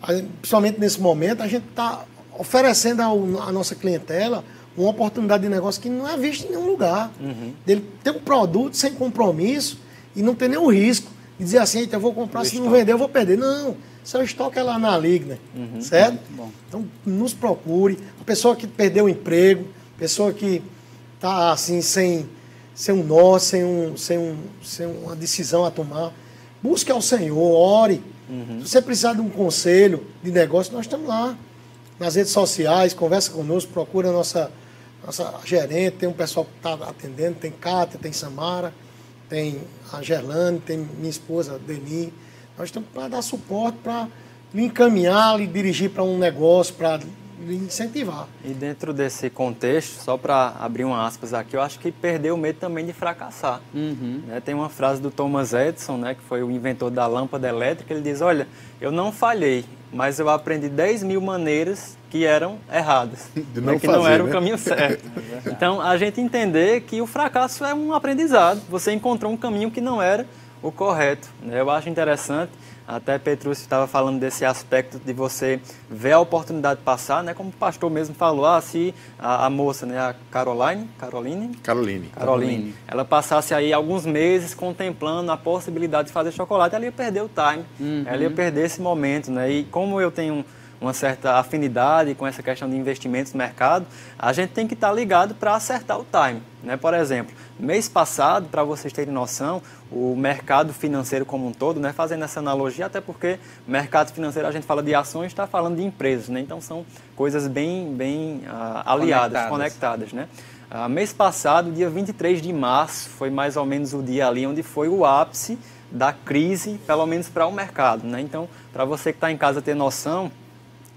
principalmente nesse momento, a gente está oferecendo à nossa clientela uma oportunidade de negócio que não é vista em nenhum lugar. Uhum. Dele ter um produto sem compromisso e não ter nenhum risco. De dizer assim, eu vou comprar, se não vender, eu vou perder. Não, seu estoque é lá na Ligna, uhum. certo? Bom. Então, nos procure. A pessoa que perdeu o emprego, pessoa que está assim, sem, sem um nó, sem, um, sem, um, sem uma decisão a tomar, busque ao Senhor, ore, Uhum. Se você precisar de um conselho de negócio, nós estamos lá. Nas redes sociais, conversa conosco, procura a nossa, nossa gerente, tem um pessoal que está atendendo, tem Cátia, tem Samara, tem a Gerlane, tem minha esposa, Deni. Nós estamos para dar suporte, para lhe encaminhar, lhe dirigir para um negócio, para incentivar. E dentro desse contexto, só para abrir uma aspas aqui, eu acho que perdeu o medo também de fracassar. Uhum. Né? Tem uma frase do Thomas Edison, né, que foi o inventor da lâmpada elétrica, ele diz, olha, eu não falhei, mas eu aprendi 10 mil maneiras que eram erradas, de não né, que fazer, não era né? o caminho certo. então, a gente entender que o fracasso é um aprendizado, você encontrou um caminho que não era o correto. Né? Eu acho interessante até Petrúcio estava falando desse aspecto de você ver a oportunidade passar, né? Como o pastor mesmo falou, ah, se a, a moça, né, a Caroline, Caroline, Caroline, Caroline, ela passasse aí alguns meses contemplando a possibilidade de fazer chocolate, ela ia perder o time, uhum. ela ia perder esse momento, né? E como eu tenho uma certa afinidade com essa questão de investimentos no mercado, a gente tem que estar ligado para acertar o time. Né? Por exemplo, mês passado, para vocês terem noção, o mercado financeiro como um todo, né? fazendo essa analogia, até porque mercado financeiro a gente fala de ações, está falando de empresas, né? então são coisas bem, bem uh, aliadas, conectadas. conectadas né? Uh, mês passado, dia 23 de março, foi mais ou menos o dia ali onde foi o ápice da crise, pelo menos para o mercado. Né? Então, para você que está em casa ter noção,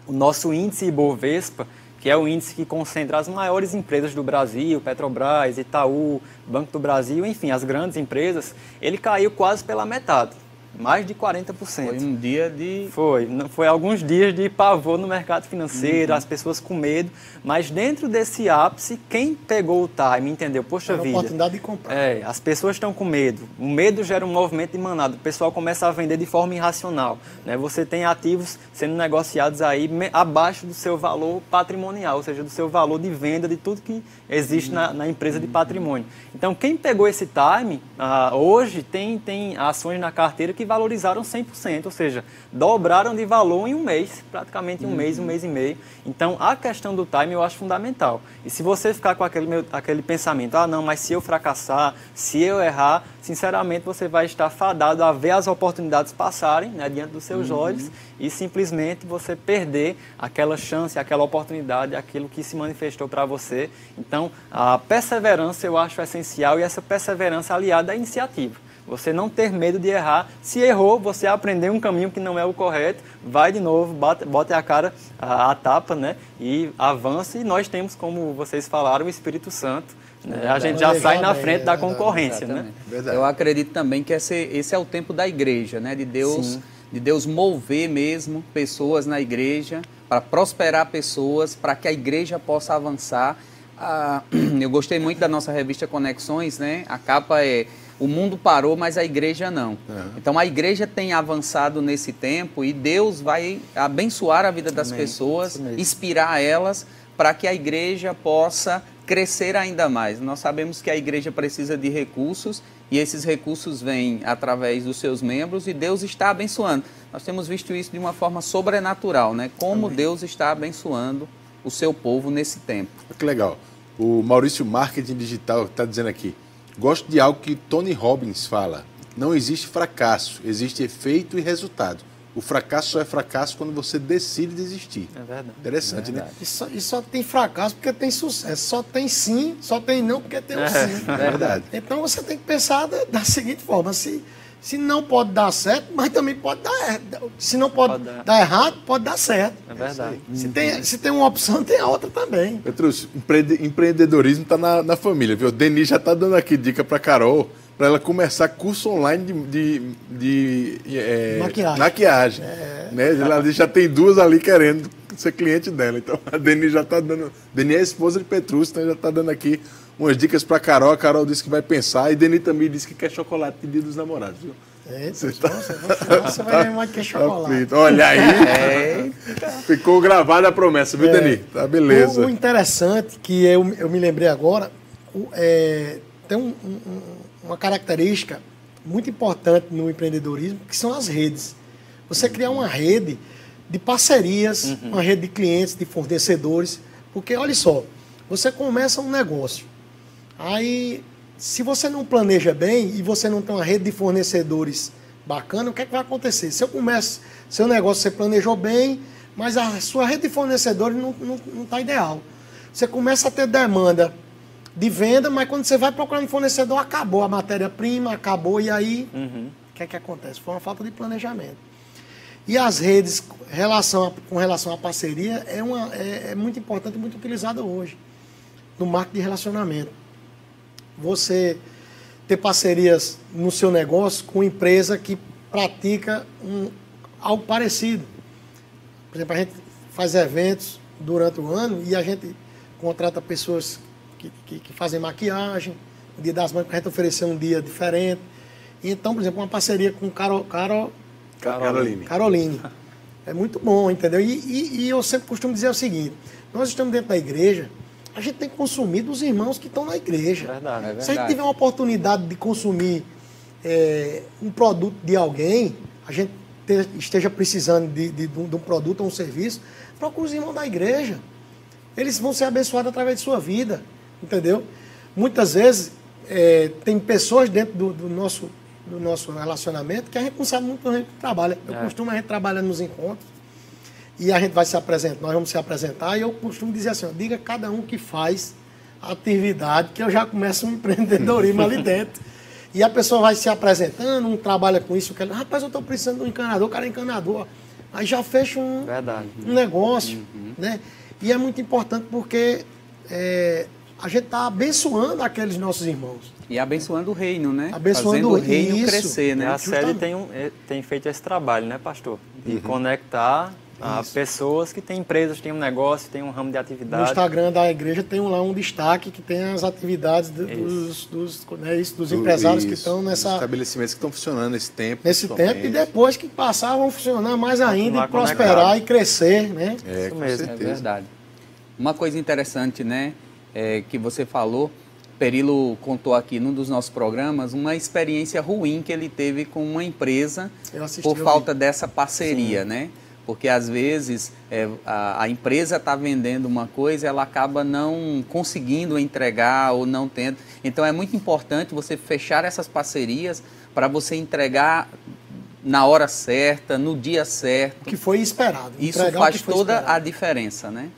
o nosso índice Ibovespa, que é o índice que concentra as maiores empresas do Brasil, Petrobras, Itaú, Banco do Brasil, enfim, as grandes empresas, ele caiu quase pela metade mais de 40%. Foi um dia de. Foi. Foi alguns dias de pavor no mercado financeiro, uhum. as pessoas com medo. Mas dentro desse ápice, quem pegou o time entendeu, poxa Era vida. oportunidade de comprar. É, as pessoas estão com medo. O medo gera um movimento de manada. O pessoal começa a vender de forma irracional. Né? Você tem ativos sendo negociados aí abaixo do seu valor patrimonial, ou seja, do seu valor de venda, de tudo que existe uhum. na, na, empresa de patrimônio. Então, quem pegou esse time, ah, hoje tem, tem ações na carteira que que valorizaram 100%, ou seja, dobraram de valor em um mês, praticamente um uhum. mês, um mês e meio. Então, a questão do time eu acho fundamental. E se você ficar com aquele, meu, aquele pensamento, ah, não, mas se eu fracassar, se eu errar, sinceramente você vai estar fadado a ver as oportunidades passarem né, diante dos seus uhum. olhos e simplesmente você perder aquela chance, aquela oportunidade, aquilo que se manifestou para você. Então, a perseverança eu acho essencial e essa perseverança aliada à iniciativa. Você não ter medo de errar. Se errou, você aprendeu um caminho que não é o correto, vai de novo, bate, bote a cara a, a tapa, né? E avance. E nós temos, como vocês falaram, o Espírito Santo. Né? A gente já sai na frente da concorrência, né? Eu acredito também que esse, esse é o tempo da igreja, né? De Deus, de Deus mover mesmo pessoas na igreja para prosperar pessoas, para que a igreja possa avançar. Ah, eu gostei muito da nossa revista Conexões, né? A capa é o mundo parou, mas a igreja não. Uhum. Então a igreja tem avançado nesse tempo e Deus vai abençoar a vida das Amém. pessoas, inspirar elas para que a igreja possa crescer ainda mais. Nós sabemos que a igreja precisa de recursos e esses recursos vêm através dos seus membros e Deus está abençoando. Nós temos visto isso de uma forma sobrenatural, né? Como Amém. Deus está abençoando o seu povo nesse tempo. Que legal. O Maurício Marketing Digital está dizendo aqui: Gosto de algo que Tony Robbins fala. Não existe fracasso, existe efeito e resultado. O fracasso só é fracasso quando você decide desistir. É verdade. Interessante, é verdade. né? E só, e só, tem fracasso porque tem sucesso. Só tem sim, só tem não porque tem o um sim. É verdade. Então você tem que pensar da, da seguinte forma: se se não pode dar certo, mas também pode dar errado. Se não pode, pode dar. dar. errado, pode dar certo. É verdade. Se, tem, se tem uma opção, tem a outra também. Petrus, empreendedorismo está na, na família, viu? O Denis já está dando aqui dica para Carol para ela começar curso online de, de, de é, maquiagem. maquiagem é. né? Ela já tem duas ali querendo ser cliente dela. Então a Denis já está dando. Denis é a esposa de Petrus, então já está dando aqui umas dicas para Carol. A Carol disse que vai pensar e Deni também disse que quer chocolate de dia dos namorados, viu? Eita, você, tá... você vai lembrar que é chocolate. Olha aí, é. ficou gravada a promessa, viu, é. Deni? Tá beleza. O, interessante que eu, eu me lembrei agora, é, tem um, um, uma característica muito importante no empreendedorismo, que são as redes. Você criar uma rede de parcerias, uhum. uma rede de clientes, de fornecedores, porque olha só, você começa um negócio, Aí, se você não planeja bem e você não tem uma rede de fornecedores bacana, o que, é que vai acontecer? Se eu começo, seu negócio você planejou bem, mas a sua rede de fornecedores não está não, não tá ideal. Você começa a ter demanda de venda, mas quando você vai procurar um fornecedor, acabou a matéria-prima, acabou, e aí uhum. o que é que acontece? Foi uma falta de planejamento. E as redes relação, com relação à parceria é, uma, é, é muito importante e muito utilizada hoje no marketing de relacionamento. Você ter parcerias no seu negócio com empresa que pratica um, algo parecido. Por exemplo, a gente faz eventos durante o ano e a gente contrata pessoas que, que, que fazem maquiagem, o dia das mães a gente oferecer um dia diferente. Então, por exemplo, uma parceria com Carol, Carol, Caroline. Caroline. É muito bom, entendeu? E, e, e, eu sempre costumo dizer o seguinte: nós estamos dentro da igreja, a gente tem consumido os irmãos que estão na igreja. Verdade, é. Se a gente tiver uma oportunidade de consumir é, um produto de alguém, a gente te, esteja precisando de, de, de, um produto ou um serviço, procure os irmãos da igreja. Eles vão ser abençoados através de sua vida, entendeu? Muitas vezes é, tem pessoas dentro do, do, nosso, do nosso relacionamento que a gente não sabe muito onde a gente trabalha. Eu é. costumo, a gente trabalha nos encontros e a gente vai se apresentar, nós vamos se apresentar e eu costumo dizer assim, ó, diga cada um que faz atividade, que eu já começo um empreendedorismo ali dentro. E a pessoa vai se apresentando, um trabalha com isso, que rapaz, eu estou precisando de um encanador, o cara é encanador. Aí já fecha um, um negócio, uhum. né? E é muito importante porque é, a gente está abençoando aqueles nossos irmãos. E abençoando o reino, né? Abençoando Fazendo o reino isso. crescer, né? A sede tem, um, é, tem feito esse trabalho, né, pastor? De uhum. conectar a pessoas que têm empresas, têm um negócio, têm um ramo de atividade. No Instagram da igreja tem lá um destaque que tem as atividades dos, dos, né, isso, dos empresários isso. que estão nessa... estabelecimentos que estão funcionando nesse tempo. Nesse tempo e depois que passar vão funcionar mais ainda e prosperar conectado. e crescer, né? É, isso mesmo. É verdade. Uma coisa interessante, né, é, que você falou, Perilo contou aqui num dos nossos programas uma experiência ruim que ele teve com uma empresa por falta dessa parceria, Sim. né? Porque às vezes é, a, a, empresa está vendendo uma coisa ela acaba não conseguindo entregar ou não tendo. Então é muito importante você fechar essas parcerias para você entregar na hora certa, no dia certo. O que foi esperado. Isso faz toda esperado. a diferença, né?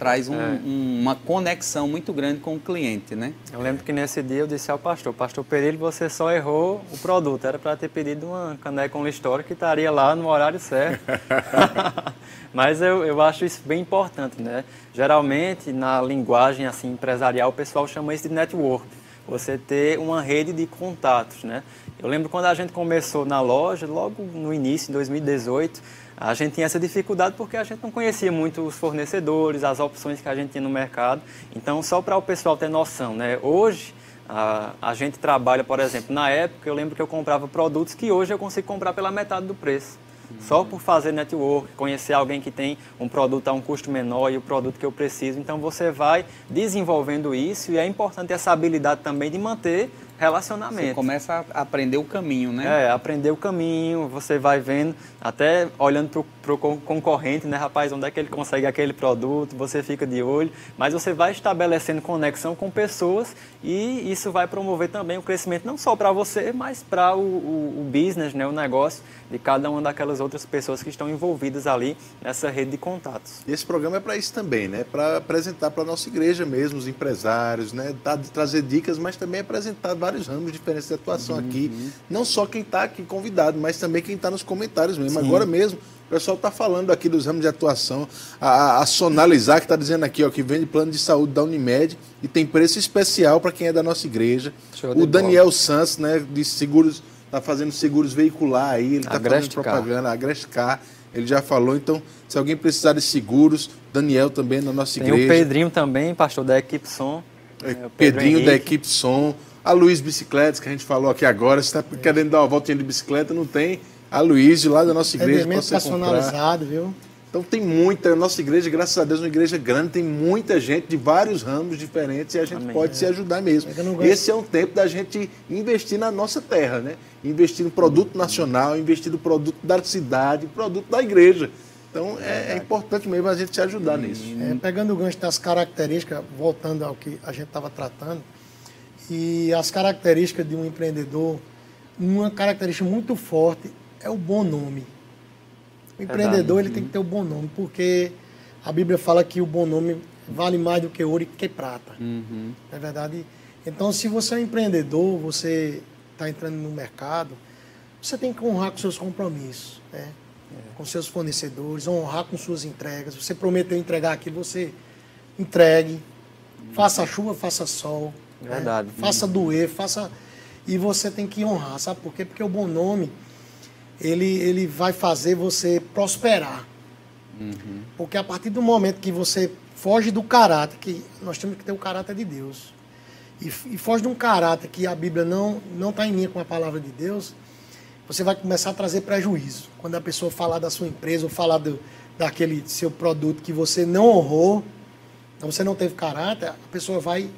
Traz um, é. um, uma conexão muito grande com o cliente, né? Eu lembro que nesse dia eu disse ao pastor, pastor Perillo, você só errou o produto. Era para ter pedido uma caneca com história que estaria lá no horário certo. Mas eu, eu acho isso bem importante, né? Geralmente, na linguagem assim empresarial, o pessoal chama isso de network. Você ter uma rede de contatos, né? Eu lembro quando a gente começou na loja, logo no início, em 2018, a gente tinha essa dificuldade porque a gente não conhecia muito os fornecedores, as opções que a gente tinha no mercado. Então, só para o pessoal ter noção, né? Hoje, a, a gente trabalha, por exemplo, na época eu lembro que eu comprava produtos que hoje eu consigo comprar pela metade do preço. Só por fazer network, conhecer alguém que tem um produto a um custo menor e o produto que eu preciso. Então você vai desenvolvendo isso e é importante essa habilidade também de manter relacionamento. Você começa a aprender o caminho, né? É, aprender o caminho, você vai vendo, até olhando para o concorrente, né, rapaz, onde é que ele consegue aquele produto, você fica de olho, mas você vai estabelecendo conexão com pessoas e isso vai promover também o crescimento não só para você, mas para o, o, o, business, né, o negócio de cada uma daquelas outras pessoas que estão envolvidas ali nessa rede de contatos. E esse programa é para isso também, né? Para apresentar para a nossa igreja mesmo, os empresários, né? trazer dicas, mas também apresentar vários ramos diferentes de atuação uhum. aqui. Não só quem está aqui convidado, mas também quem está nos comentários mesmo. Sim. Agora mesmo, o pessoal está falando aqui dos ramos de atuação. A, a Sonalizar, que está dizendo aqui, ó, que vende plano de saúde da Unimed e tem preço especial para quem é da nossa igreja. O Daniel bola. Santos, né, de seguros, está fazendo seguros veicular aí, ele está fazendo propaganda, a Agrestcar. Ele já falou, então, se alguém precisar de seguros, Daniel também na nossa tem igreja. Tem o Pedrinho também, pastor da equipe Som. É, é Pedrinho Henrique. da equipe Som. A Luiz Bicicletas, que a gente falou aqui agora, você está querendo dar uma voltinha de bicicleta, não tem. A Luiz, lá da nossa igreja, para você personalizado, comprar. viu? Então tem muita, a nossa igreja, graças a Deus, é uma igreja grande, tem muita gente de vários ramos diferentes e a gente Amém. pode é. se ajudar mesmo. Esse é um tempo da gente investir na nossa terra, né? Investir no produto nacional, investir no produto da cidade, produto da igreja. Então é, é importante mesmo a gente se ajudar nisso. É, pegando o gancho das características, voltando ao que a gente estava tratando, e as características de um empreendedor, uma característica muito forte é o bom nome. O empreendedor ele tem que ter o bom nome, porque a Bíblia fala que o bom nome vale mais do que ouro e que prata. Uhum. É verdade? Então, se você é um empreendedor, você está entrando no mercado, você tem que honrar com seus compromissos. Né? com seus fornecedores, honrar com suas entregas. Você prometeu entregar aqui, você entregue. Faça chuva, faça sol. Né? Verdade. Né? Faça doer, faça. E você tem que honrar, sabe por quê? Porque o bom nome, ele, ele vai fazer você prosperar. Uhum. Porque a partir do momento que você foge do caráter, que nós temos que ter o caráter de Deus, e, e foge de um caráter que a Bíblia não não está em linha com a palavra de Deus, você vai começar a trazer prejuízo. Quando a pessoa falar da sua empresa ou falar do, daquele seu produto que você não honrou, então você não teve caráter, a pessoa vai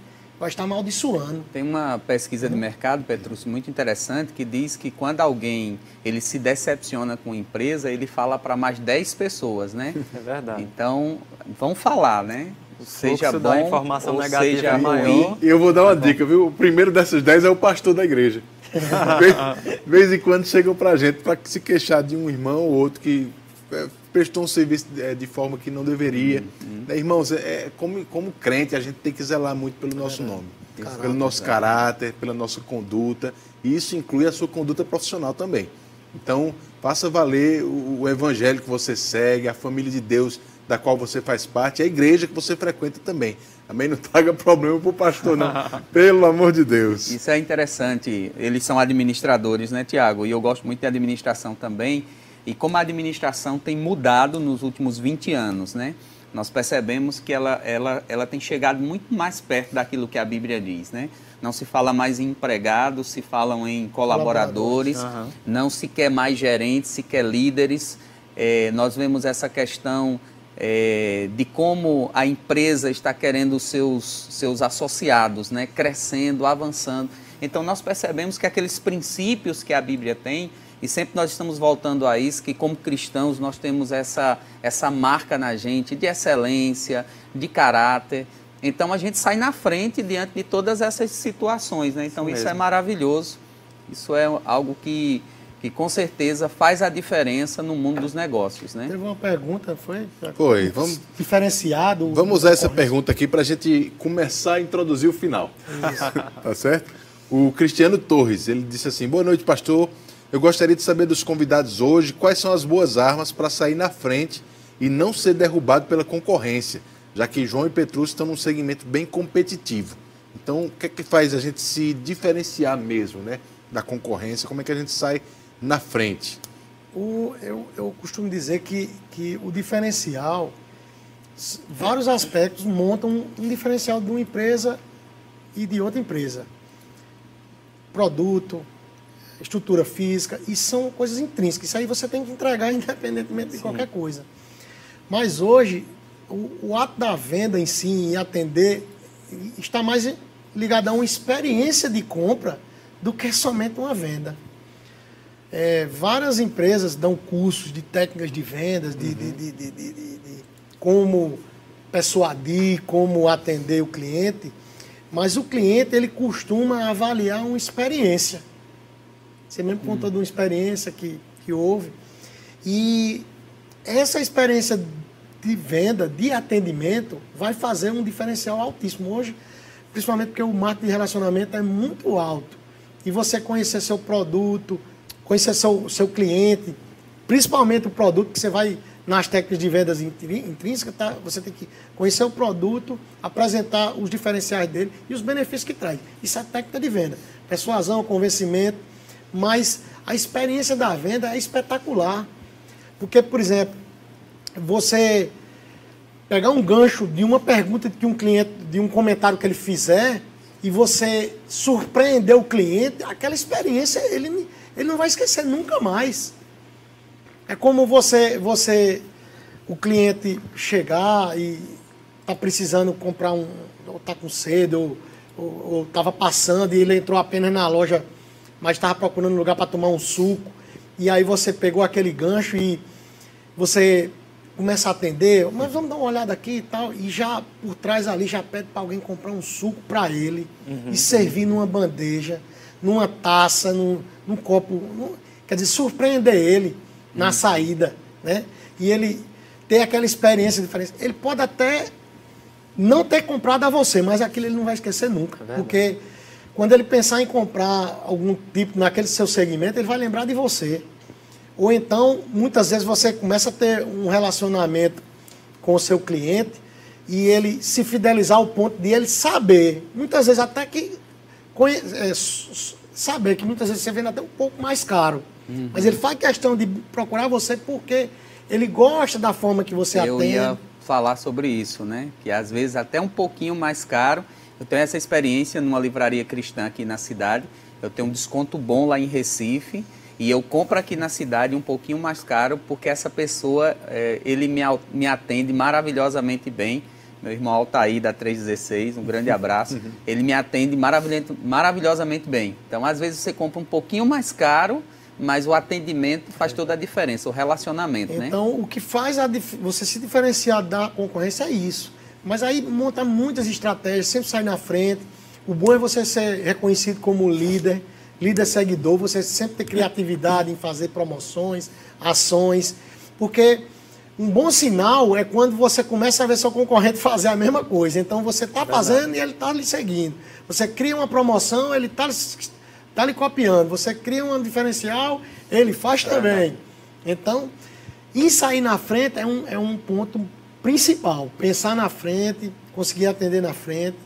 vai estar amaldiçoando. Tem uma pesquisa de mercado, Petrúcio, muito interessante, que diz que quando alguém ele se decepciona com a empresa, ele fala para mais 10 pessoas, né? É verdade. Então, vão falar, né? seja bom da informação negativa seja maior. E eu vou dar uma dica, viu? O primeiro dessas 10 é o pastor da igreja. de vez em quando chegam para a gente para se queixar de um irmão ou outro que é, prestou um serviço é, de forma que não deveria. Uhum. Né, irmãos, é, é, como, como crente, a gente tem que zelar muito pelo nosso nome, caráter, pelo nosso caráter, pela nossa conduta. E isso inclui a sua conduta profissional também. Então, faça valer o, o evangelho que você segue, a família de Deus da qual você faz parte, a igreja que você frequenta também. Amém? Não traga problema para o pastor, não. Pelo amor de Deus. Isso é interessante. Eles são administradores, né, Tiago? E eu gosto muito de administração também. E como a administração tem mudado nos últimos 20 anos, né? Nós percebemos que ela, ela, ela tem chegado muito mais perto daquilo que a Bíblia diz, né? Não se fala mais em empregados, se falam em colaboradores, colaboradores. Uhum. não se quer mais gerentes, se quer líderes. É, nós vemos essa questão é, de como a empresa está querendo os seus, seus associados, né? crescendo, avançando. Então nós percebemos que aqueles princípios que a Bíblia tem, e sempre nós estamos voltando a isso, que como cristãos nós temos essa, essa marca na gente de excelência, de caráter. Então a gente sai na frente diante de todas essas situações. Né? Então isso, isso é maravilhoso. Isso é algo que, que com certeza faz a diferença no mundo dos negócios. Né? Teve uma pergunta, foi? Foi. Vamos, diferenciado. Vamos usar essa pergunta aqui para a gente começar a introduzir o final. Isso. tá certo? O Cristiano Torres, ele disse assim, boa noite, pastor. Eu gostaria de saber dos convidados hoje quais são as boas armas para sair na frente e não ser derrubado pela concorrência, já que João e Petrus estão num segmento bem competitivo. Então, o que é que faz a gente se diferenciar mesmo né, da concorrência? Como é que a gente sai na frente? O, eu, eu costumo dizer que, que o diferencial, vários aspectos montam um diferencial de uma empresa e de outra empresa. Produto, estrutura física, e são coisas intrínsecas. Isso aí você tem que entregar independentemente de Sim. qualquer coisa. Mas hoje, o, o, ato da venda em si, em atender, está mais ligado a uma experiência de compra do que somente uma venda. É, várias empresas dão cursos de técnicas de vendas, de, uhum. de, de, de, como persuadir, como atender o cliente, mas o cliente ele costuma avaliar uma experiência. Você mesmo contou de uma experiência que, que houve. E essa experiência de venda, de atendimento, vai fazer um diferencial altíssimo. Hoje, principalmente porque o marketing de relacionamento é muito alto. E você conhecer seu produto, conhecer seu, seu cliente, principalmente o produto que você vai nas técnicas de vendas intrínsecas, tá? você tem que conhecer o produto, apresentar os diferenciais dele e os benefícios que traz. Isso é técnica de venda. Persuasão, convencimento mas a experiência da venda é espetacular. Porque, por exemplo, você pegar um gancho de uma pergunta que um cliente, de um comentário que ele fizer, e você surpreender o cliente, aquela experiência ele, ele não vai esquecer nunca mais. É como você, você o cliente chegar e tá precisando comprar um, ou tá com sede, ou, estava passando e ele entrou apenas na loja mas estava procurando um lugar para tomar um suco. E aí você pegou aquele gancho e você começa a atender, mas vamos dar uma olhada aqui e tal, e já por trás ali já pede para alguém comprar um suco para ele uhum. e servir numa bandeja, numa taça, num, num copo, num, quer dizer, surpreender ele uhum. na saída, né? E ele ter aquela experiência diferente. Ele pode até não ter comprado a você, mas aquilo ele não vai esquecer nunca, é porque quando ele pensar em comprar algum tipo naquele seu segmento, ele vai lembrar de você. Ou então, muitas vezes você começa a ter um relacionamento com o seu cliente e ele se fidelizar ao ponto de ele saber, muitas vezes até que é, saber que muitas vezes você vende até um pouco mais caro. Uhum. Mas ele faz questão de procurar você porque ele gosta da forma que você Eu atende. Eu ia falar sobre isso, né? Que às vezes até um pouquinho mais caro. Eu tenho essa experiência numa livraria cristã aqui na cidade. Eu tenho um desconto bom lá em Recife e eu compro aqui na cidade um pouquinho mais caro porque essa pessoa, é, ele me, me atende maravilhosamente bem. Meu irmão Altair, da 316, um grande abraço. Uhum. Ele me atende maravilhosamente bem. Então, às vezes, você compra um pouquinho mais caro, mas o atendimento faz toda a diferença, o relacionamento, então, né? Então, o que faz você se diferenciar da concorrência é isso. Mas aí monta muitas estratégias, sempre sai na frente. O bom é você ser reconhecido como líder, líder seguidor, você sempre ter criatividade em fazer promoções, ações, porque um bom sinal é quando você começa a ver seu concorrente fazer a mesma coisa. Então você está fazendo e ele está lhe seguindo. Você cria uma promoção, ele está tá lhe copiando. Você cria um diferencial, ele faz também. Então, isso aí na frente é um, é um ponto principal. Pensar na frente, conseguir atender na frente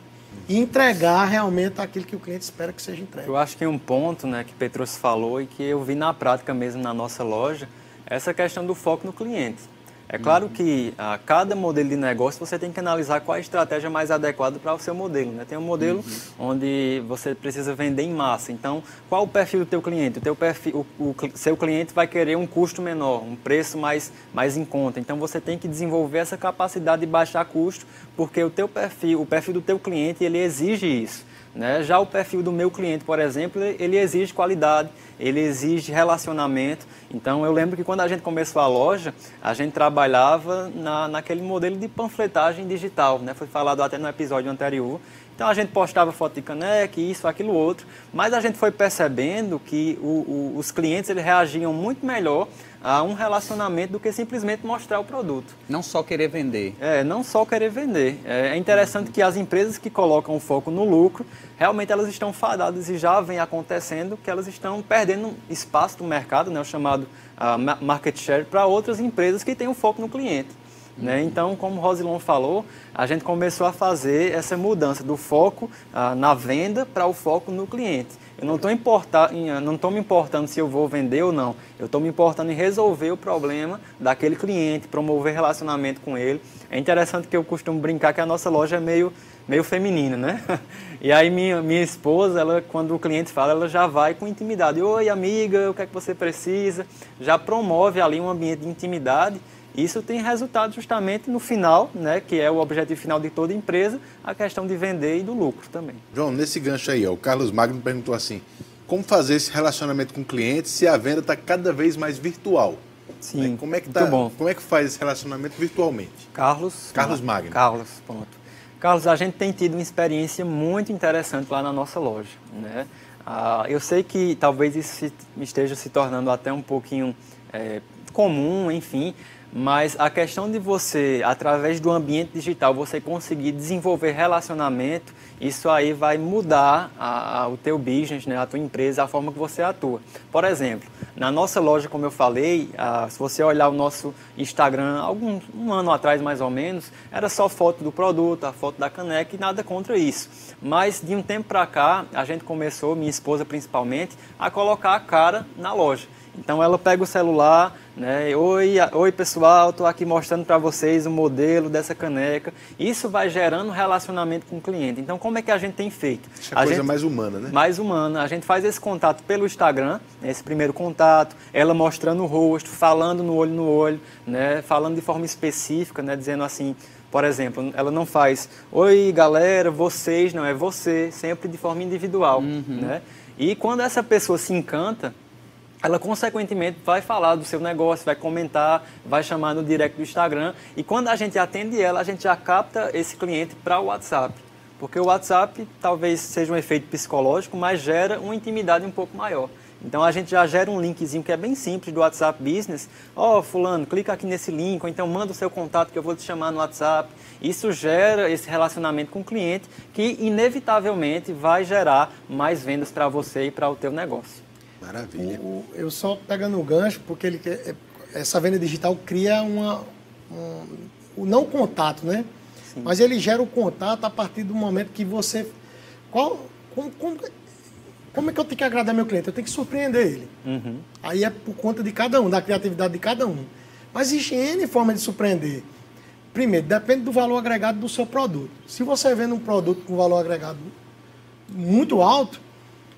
e entregar realmente aquilo que o cliente espera que seja entregue. Eu acho que um ponto né, que Petros falou e que eu vi na prática mesmo na nossa loja, essa questão do foco no cliente. É claro que a cada modelo de negócio você tem que analisar qual a estratégia mais adequada para o seu modelo. Né? Tem um modelo uhum. onde você precisa vender em massa. Então, qual o perfil do teu cliente? O, teu perfil, o, o, seu cliente vai querer um custo menor, um preço mais, mais em conta. Então, você tem que desenvolver essa capacidade de baixar custo, porque o teu perfil, o perfil do teu cliente, ele exige isso. Né? Já o perfil do meu cliente, por exemplo, ele exige qualidade, ele exige relacionamento. Então, eu lembro que quando a gente começou a loja, a gente trabalhava na, naquele modelo de panfletagem digital, né? foi falado até no episódio anterior. Então, a gente postava foto de caneca, isso, aquilo, outro, mas a gente foi percebendo que o, o, os clientes eles reagiam muito melhor a um relacionamento do que simplesmente mostrar o produto. Não só querer vender. É, não só querer vender. É, é interessante que as empresas que colocam o foco no lucro, realmente elas estão fadadas e já vem acontecendo que elas estão perdendo espaço no mercado, né, o chamado uh, market share, para outras empresas que têm o foco no cliente. Né? Então, como o Rosilon falou, a gente começou a fazer essa mudança do foco uh, na venda para o foco no cliente. Eu não estou não me importando se eu vou vender ou não. Eu estou me importando em resolver o problema daquele cliente, promover relacionamento com ele. É interessante que eu costumo brincar que a nossa loja é meio, meio feminina, né? E aí minha, minha esposa, ela, quando o cliente fala, ela já vai com intimidade. Oi, amiga, o que é que você precisa? Já promove ali um ambiente de intimidade isso tem resultado justamente no final, né, que é o objetivo final de toda empresa, a questão de vender e do lucro também. João, nesse gancho aí, ó, o Carlos Magno perguntou assim: como fazer esse relacionamento com o cliente se a venda está cada vez mais virtual? Sim. Né? Como é que tá, bom. Como é que faz esse relacionamento virtualmente? Carlos. Carlos Magno. Carlos, ponto. Carlos, a gente tem tido uma experiência muito interessante lá na nossa loja, né? Ah, eu sei que talvez isso esteja se tornando até um pouquinho é, comum, enfim, mas a questão de você, através do ambiente digital, você conseguir desenvolver relacionamento, isso aí vai mudar a, a, o teu business, né, a tua empresa, a forma que você atua. Por exemplo, na nossa loja, como eu falei, a, se você olhar o nosso Instagram, algum um ano atrás mais ou menos, era só foto do produto, a foto da caneca e nada contra isso. Mas de um tempo para cá, a gente começou, minha esposa principalmente, a colocar a cara na loja. Então ela pega o celular, né? Oi, oi pessoal, estou aqui mostrando para vocês o modelo dessa caneca. Isso vai gerando relacionamento com o cliente. Então, como é que a gente tem feito? Essa é a coisa gente, mais humana, né? Mais humana. A gente faz esse contato pelo Instagram, esse primeiro contato, ela mostrando o rosto, falando no olho no olho, né? Falando de forma específica, né? Dizendo assim, por exemplo, ela não faz Oi, galera, vocês, não, é você, sempre de forma individual, uhum. né? E quando essa pessoa se encanta, ela consequentemente vai falar do seu negócio, vai comentar, vai chamar no direct do Instagram e quando a gente atende ela, a gente já capta esse cliente para o WhatsApp. Porque o WhatsApp talvez seja um efeito psicológico, mas gera uma intimidade um pouco maior. Então a gente já gera um linkzinho que é bem simples do WhatsApp Business. Ó, oh, fulano, clica aqui nesse link, ou então manda o seu contato que eu vou te chamar no WhatsApp. Isso gera esse relacionamento com o cliente que inevitavelmente vai gerar mais vendas para você e para o teu negócio. Maravilha. O, eu só pegando o gancho, porque ele é, essa venda digital cria uma, um, o não contato, né? Sim. Mas ele gera o contato a partir do momento que você. Qual, como, como, como é que eu tenho que agradar meu cliente? Eu tenho que surpreender ele. Uhum. Aí é por conta de cada um, da criatividade de cada um. Mas existe N forma de surpreender. Primeiro, depende do valor agregado do seu produto. Se você vende um produto com valor agregado muito alto,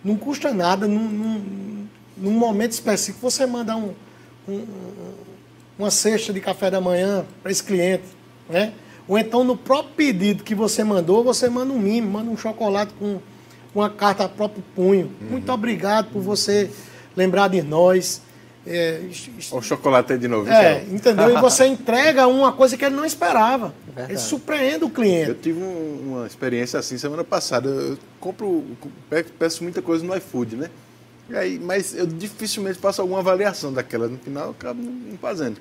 não custa nada, num, num, num momento específico, você mandar um, um, uma cesta de café da manhã para esse cliente, né? Ou então no próprio pedido que você mandou, você manda um mimo, manda um chocolate com uma carta a próprio punho. Uhum. Muito obrigado por você lembrar de nós. É, o chocolate aí de novo. É, então. entendeu? E você entrega uma coisa que ele não esperava. Verdade. Ele surpreende o cliente. Eu tive um, uma experiência assim semana passada. Eu compro, peço muita coisa no iFood, né? E aí, mas eu dificilmente faço alguma avaliação daquela. No final, eu acabo não fazendo.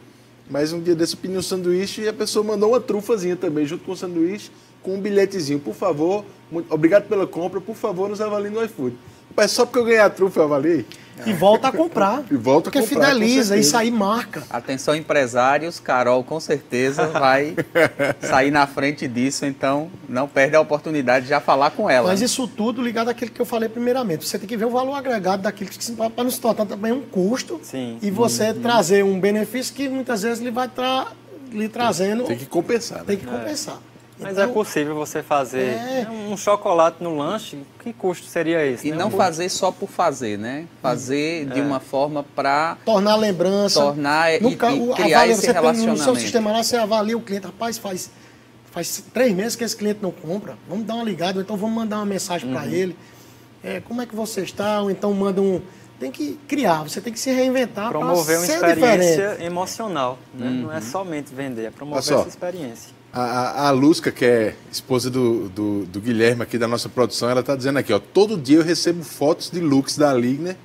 Mas um dia desse eu pedi um sanduíche e a pessoa mandou uma trufazinha também, junto com o sanduíche, com um bilhetezinho. Por favor, muito, obrigado pela compra, por favor, nos avalie no iFood. Mas só porque eu ganhei a trufa eu avaliei? E volta a comprar. E volta porque a comprar. Porque fideliza, isso aí marca. Atenção, empresários, Carol com certeza vai sair na frente disso, então não perde a oportunidade de já falar com ela. Mas isso tudo ligado àquilo que eu falei primeiramente. Você tem que ver o valor agregado daquilo que para não se tornar também um custo Sim. e você uhum. trazer um benefício que muitas vezes ele vai tra lhe trazendo. Tem que compensar. Né? Tem que compensar. Mas é então, é possível você fazer é... um chocolate no lanche, que custo seria esse? E né? não um fazer só por fazer, né? Fazer de uma forma para... Tornar lembrança. Tornar e, e criar avalia, esse relacionamento. no seu sistema lá, você avalia o cliente. Rapaz, faz, faz três meses que esse cliente não compra. Vamos dar uma ligada, ou então vamos mandar uma mensagem uhum. para ele. É, como é que você está? Ou então manda um tem que criar, você tem que se reinventar Promover uma experiência diferente. emocional. Né? Uhum. Não é somente vender, é promover essa experiência. A, a Lusca, que é esposa do, do, do, Guilherme aqui da nossa produção, ela está dizendo aqui, ó, todo dia eu recebo fotos de looks da Ligner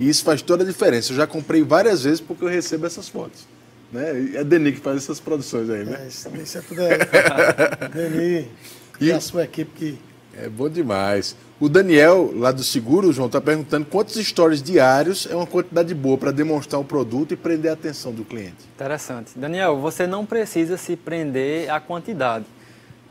e isso faz toda a diferença. Eu já comprei várias vezes porque eu recebo essas fotos. Né? É a Deni que faz essas produções aí, né? É, isso, isso é tudo é, Deni e, e a sua equipe que... É bom demais. O Daniel, lá do Seguro, João, está perguntando quantos stories diários é uma quantidade boa para demonstrar o produto e prender a atenção do cliente. Interessante. Daniel, você não precisa se prender à quantidade.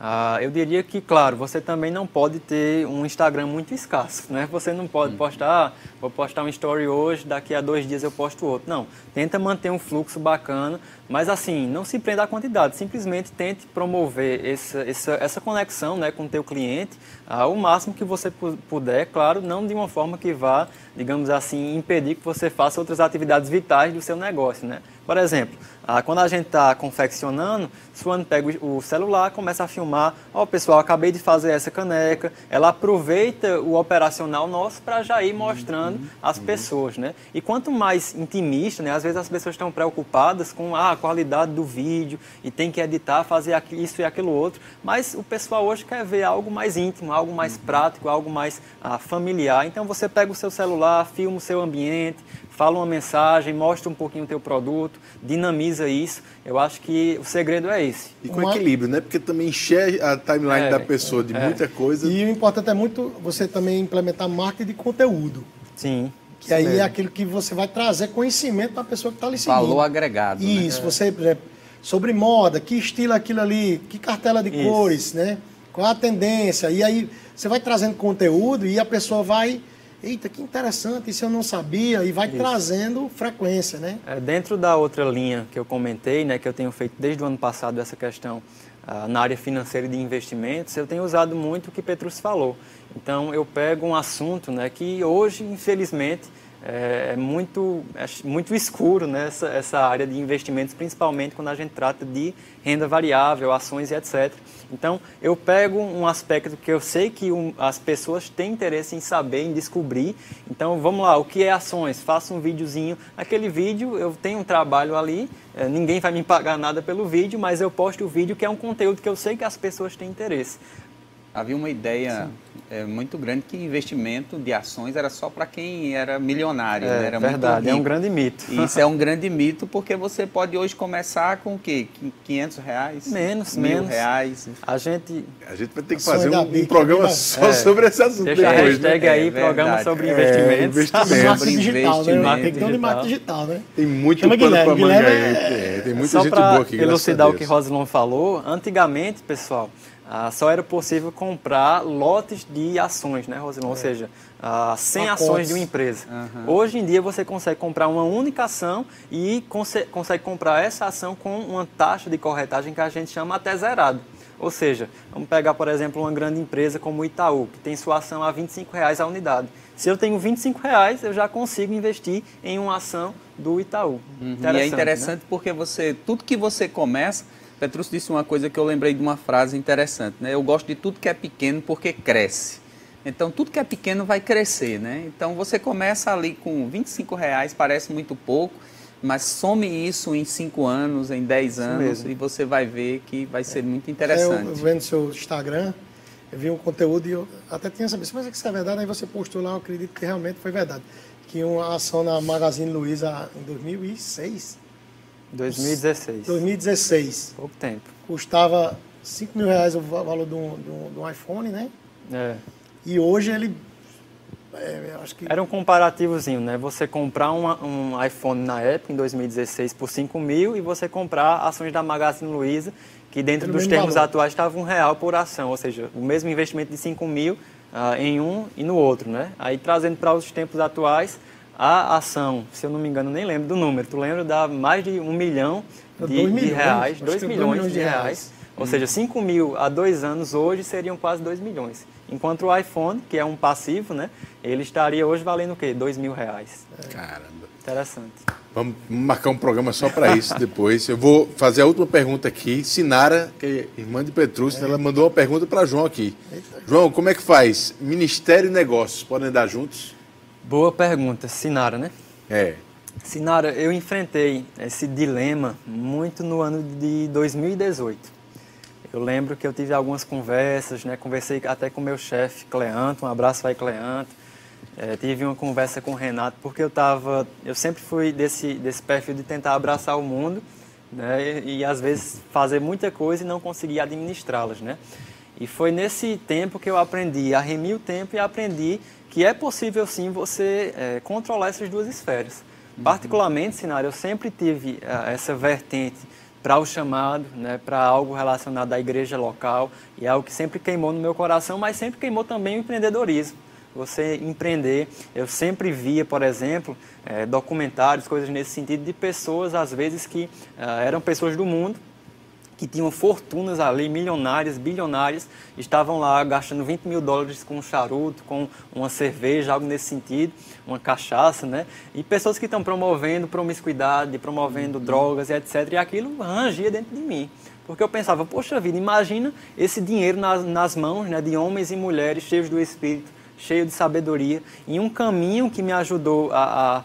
Ah, eu diria que, claro, você também não pode ter um Instagram muito escasso, né? Você não pode hum. postar, ah, vou postar um story hoje, daqui a dois dias eu posto outro. Não, tenta manter um fluxo bacana, mas assim, não se prenda à quantidade, simplesmente tente promover essa, essa, essa conexão né, com o teu cliente ao máximo que você puder, claro, não de uma forma que vá, digamos assim, impedir que você faça outras atividades vitais do seu negócio, né? Por exemplo, ah, quando a gente está confeccionando, Suane pega o celular, começa a filmar. Ó, oh, pessoal, acabei de fazer essa caneca. Ela aproveita o operacional nosso para já ir mostrando uhum, às uhum. pessoas, né? E quanto mais intimista, né? Às vezes as pessoas estão preocupadas com ah, a qualidade do vídeo e tem que editar, fazer isso e aquilo outro. Mas o pessoal hoje quer ver algo mais íntimo, algo mais uhum. prático, algo mais ah, familiar. Então você pega o seu celular, filma o seu ambiente, fala uma mensagem, mostra um pouquinho o teu produto, dinamiza isso. Eu acho que o segredo é esse. E com uma... equilíbrio, né? Porque também encher a timeline é, da pessoa de é. muita coisa. E o importante é muito você também implementar marketing de conteúdo. Sim. Que aí mesmo. é aquilo que você vai trazer conhecimento para a pessoa que está ali seguindo. Valor agregado. Né? Isso, né? você, por exemplo, sobre moda, que estilo aquilo ali, que cartela de isso. cores, né? Qual a tendência? E aí você vai trazendo conteúdo e a pessoa vai eita, que interessante, isso eu não sabia, e vai isso. trazendo frequência, né? É, dentro da outra linha que eu comentei, né, que eu tenho feito desde o ano passado essa questão ah, na área financeira e de investimentos, eu tenho usado muito o que Petrus falou. Então, eu pego um assunto né, que hoje, infelizmente, é, é muito, é muito escuro nessa né, essa área de investimentos, principalmente quando a gente trata de renda variável, ações e etc. Então, eu pego um aspecto que eu sei que um, as pessoas têm interesse em saber, em descobrir. Então, vamos lá, o que é ações? Faço um videozinho. Aquele vídeo, eu tenho um trabalho ali, é, ninguém vai me pagar nada pelo vídeo, mas eu posto o vídeo que é um conteúdo que eu sei que as pessoas têm interesse. Havia uma ideia é, muito grande que investimento de ações era só para quem era milionário. É né? era verdade, é um grande mito. Isso é um grande mito porque você pode hoje começar com o quê? 500 reais? Menos, mil menos. reais. A gente... A gente vai ter que fazer um, um programa só é. sobre esse assunto Deixa depois, a hashtag né? aí, É programa sobre É, investimentos. investimento. Marketing Sobre digital, né? Tem que ter um de digital. marketing digital, né? Tem muito Chama pano Guilherme. manga aí. Guilherme É, tem muita Só gente para boa aqui, elucidar o que Rosilon falou, antigamente, pessoal, ah, só era possível comprar lotes de ações, né, Rosilon? Ou seja, ah, 100 Pacotes. ações de uma empresa. Hoje em dia você consegue comprar uma única ação e conse- consegue comprar essa ação com uma taxa de corretagem que a gente chama até zerado. Ou seja, vamos pegar, por exemplo, uma grande empresa como o Itaú, que tem sua ação a 25 reais a unidade. Se eu tenho 25 reais, eu já consigo investir em uma ação do Itaú. e é né? interessante porque você, tudo que você começa, Petrus disse uma coisa que eu lembrei de uma frase interessante, né? Eu gosto de tudo que é pequeno porque cresce. Então, tudo que é pequeno vai crescer, né? Então, você começa ali com 25 reais, parece muito pouco, mas some isso em 5 anos, em 10 anos, mesmo. e você vai ver que vai ser muito interessante. Eu, eu vendo seu Instagram, eu vi um conteúdo e eu até tinha sabido, mas é que isso é verdade, aí você postou lá, eu acredito que realmente foi verdade. Que uma ação na Magazine Luiza em 2006, 2016. 2016, Pouco tempo. custava 5 mil reais o va- valor de um, de um- de um iPhone, né? É. E hoje ele, é, acho que... Era um comparativozinho, né? Você comprar uma- um iPhone na época, em 2016, por 5 mil e você comprar ações da Magazine Luiza, que dentro Pelo dos termos valor. atuais estava um real por ação, ou seja, o mesmo investimento de 5 mil ah, em um e no outro, né? Aí trazendo para os tempos atuais, a ação, se eu não me engano, nem lembro do número, tu lembra, dá mais de um milhão de, Dois de milhões, reais, acho 2 que é dois milhões, milhões de reais. reais. Ou seja, 5 mil há dois anos hoje seriam quase 2 milhões. Enquanto o iPhone, que é um passivo, né, ele estaria hoje valendo o quê? 2 mil reais. Caramba. Interessante. Vamos marcar um programa só para isso depois. Eu vou fazer a última pergunta aqui. Sinara, que é irmã de Petrúcio, ela mandou uma pergunta para João aqui. João, como é que faz? Ministério e negócios, podem andar juntos? Boa pergunta, Sinara, né? É. Sinara, eu enfrentei esse dilema muito no ano de 2018. Eu lembro que eu tive algumas conversas, né? Conversei até com meu chefe, Cleanto, um abraço aí, Cleanto. É, tive uma conversa com o Renato, porque eu tava, eu sempre fui desse, desse perfil de tentar abraçar o mundo, né? E, e às vezes fazer muita coisa e não conseguir administrá-las, né? E foi nesse tempo que eu aprendi a remir o tempo e aprendi que é possível sim você é, controlar essas duas esferas. Particularmente, Sinara, eu sempre tive eh, essa vertente para o chamado, né, para algo relacionado à igreja local, e é algo que sempre queimou no meu coração, mas sempre queimou também o empreendedorismo. Você empreender, eu sempre via, por exemplo, eh, documentários, coisas nesse sentido, de pessoas, às vezes, que ah, eram pessoas do mundo, que tinham fortunas ali, milionárias, bilionárias, estavam lá gastando 20 mil dólares com um charuto, com uma cerveja, algo nesse sentido, uma cachaça, né? E pessoas que estão promovendo promiscuidade, promovendo drogas e etc. E aquilo rangia dentro de mim. Porque eu pensava, poxa vida, imagina esse dinheiro nas, nas mãos né, de homens e mulheres cheios do Espírito, cheios de sabedoria, em um caminho que me ajudou a, a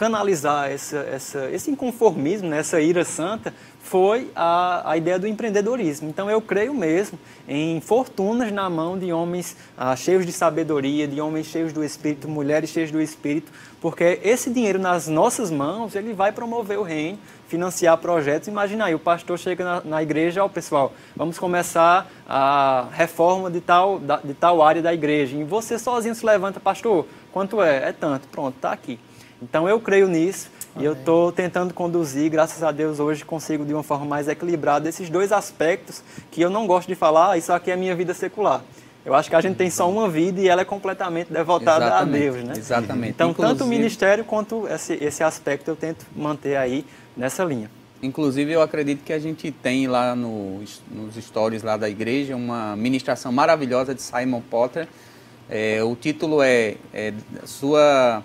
canalizar essa, essa, esse inconformismo, né, essa ira santa, foi a, a ideia do empreendedorismo. Então eu creio mesmo em fortunas na mão de homens ah, cheios de sabedoria, de homens cheios do Espírito, mulheres cheias do Espírito, porque esse dinheiro nas nossas mãos, ele vai promover o reino, financiar projetos. Imagina aí, o pastor chega na, na igreja, ó pessoal, vamos começar a reforma de tal, da, de tal área da igreja. E você sozinho se levanta, pastor, quanto é? É tanto, pronto, está aqui. Então eu creio nisso e eu estou tentando conduzir, graças a Deus hoje consigo de uma forma mais equilibrada esses dois aspectos que eu não gosto de falar, isso aqui é minha vida secular. Eu acho que a gente tem só uma vida e ela é completamente devotada Exatamente, a Deus, né? exatamente. Então, tanto o Inclusive- ministério quanto esse, esse aspecto eu tento manter aí nessa linha. Inclusive, eu acredito que a gente tem lá no- nos stories lá da igreja uma ministração maravilhosa de Simon Potter. É, o título é, é sua,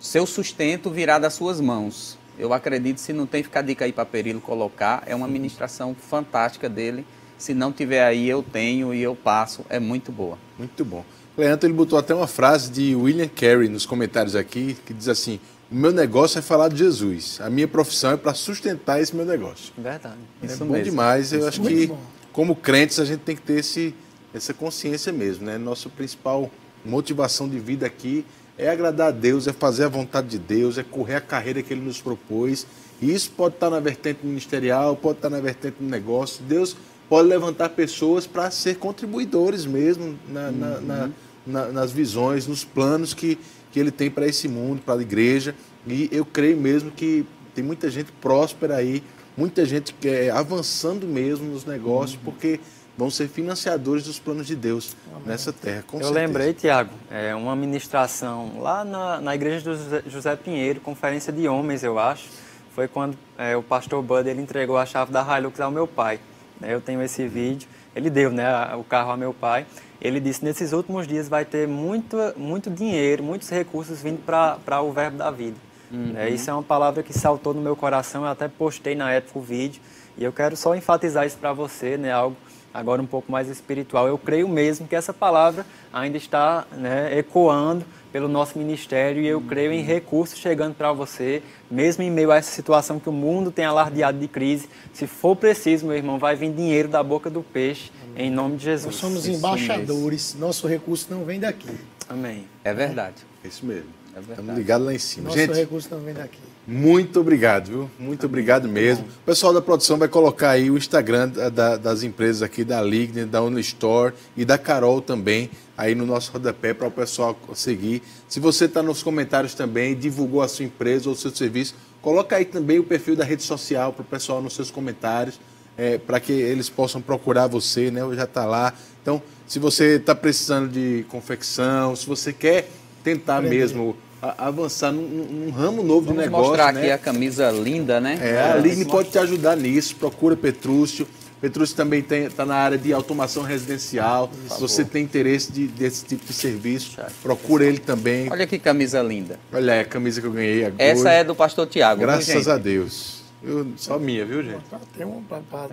Seu sustento virá das suas mãos. Eu acredito, se não tem, fica a dica aí para Perilo colocar. É uma ministração fantástica dele. Se não tiver aí, eu tenho e eu passo. É muito boa. Muito bom. Leandro, ele botou até uma frase de William Carey nos comentários aqui, que diz assim: O meu negócio é falar de Jesus. A minha profissão é para sustentar esse meu negócio. Verdade. é Isso bom mesmo. demais. Eu Isso acho que, bom. como crentes, a gente tem que ter esse essa consciência mesmo, né? Nossa principal motivação de vida aqui é agradar a Deus, é fazer a vontade de Deus, é correr a carreira que Ele nos propôs. E isso pode estar na vertente ministerial, pode estar na vertente do negócio. Deus pode levantar pessoas para ser contribuidores mesmo na, uhum. na, na, na, nas visões, nos planos que, que Ele tem para esse mundo, para a igreja. E eu creio mesmo que tem muita gente próspera aí, muita gente que é avançando mesmo nos negócios, uhum. porque vão ser financiadores dos planos de Deus Amém. nessa terra. eu certeza. lembrei, Tiago, é uma ministração lá na, na igreja do José, José Pinheiro, conferência de homens, eu acho. Foi quando é, o pastor Bud ele entregou a chave da Hilux ao meu pai. Né? Eu tenho esse vídeo. Ele deu né, o carro ao meu pai. Ele disse: nesses últimos dias vai ter muito, muito dinheiro, muitos recursos vindo para o Verbo da Vida. Uhum. É, isso é uma palavra que saltou no meu coração. Eu até postei na época o vídeo. E eu quero só enfatizar isso para você, né? Algo agora um pouco mais espiritual. Eu creio mesmo que essa palavra ainda está né, ecoando pelo nosso ministério e eu creio em recursos chegando para você, mesmo em meio a essa situação que o mundo tem alardeado de crise. Se for preciso, meu irmão, vai vir dinheiro da boca do peixe, em nome de Jesus. Nós somos Isso embaixadores, mesmo. nosso recurso não vem daqui. Amém. É verdade. Isso mesmo. É Estamos ligados lá em cima. Nosso Gente, recurso não vem daqui. Muito obrigado, viu? Muito obrigado mesmo. O pessoal da produção vai colocar aí o Instagram da, das empresas aqui, da Ligne, da Unistore e da Carol também, aí no nosso rodapé para o pessoal seguir. Se você está nos comentários também, divulgou a sua empresa ou o seu serviço, coloca aí também o perfil da rede social para o pessoal nos seus comentários, é, para que eles possam procurar você, né? Já está lá. Então, se você está precisando de confecção, se você quer tentar Aprender. mesmo avançar num, num, ramo novo Vamos de negócio. mostrar né? aqui a camisa linda, né? É, a Ligne pode te ajudar nisso. Procura Petrúcio. Petrúcio também está na área de automação residencial. Se você tem interesse de, desse tipo de serviço, procura ele também. Olha que camisa linda. Olha é a camisa que eu ganhei agora. Essa é do pastor Tiago. Graças viu, a Deus. Eu, só minha, viu, gente? Tem uma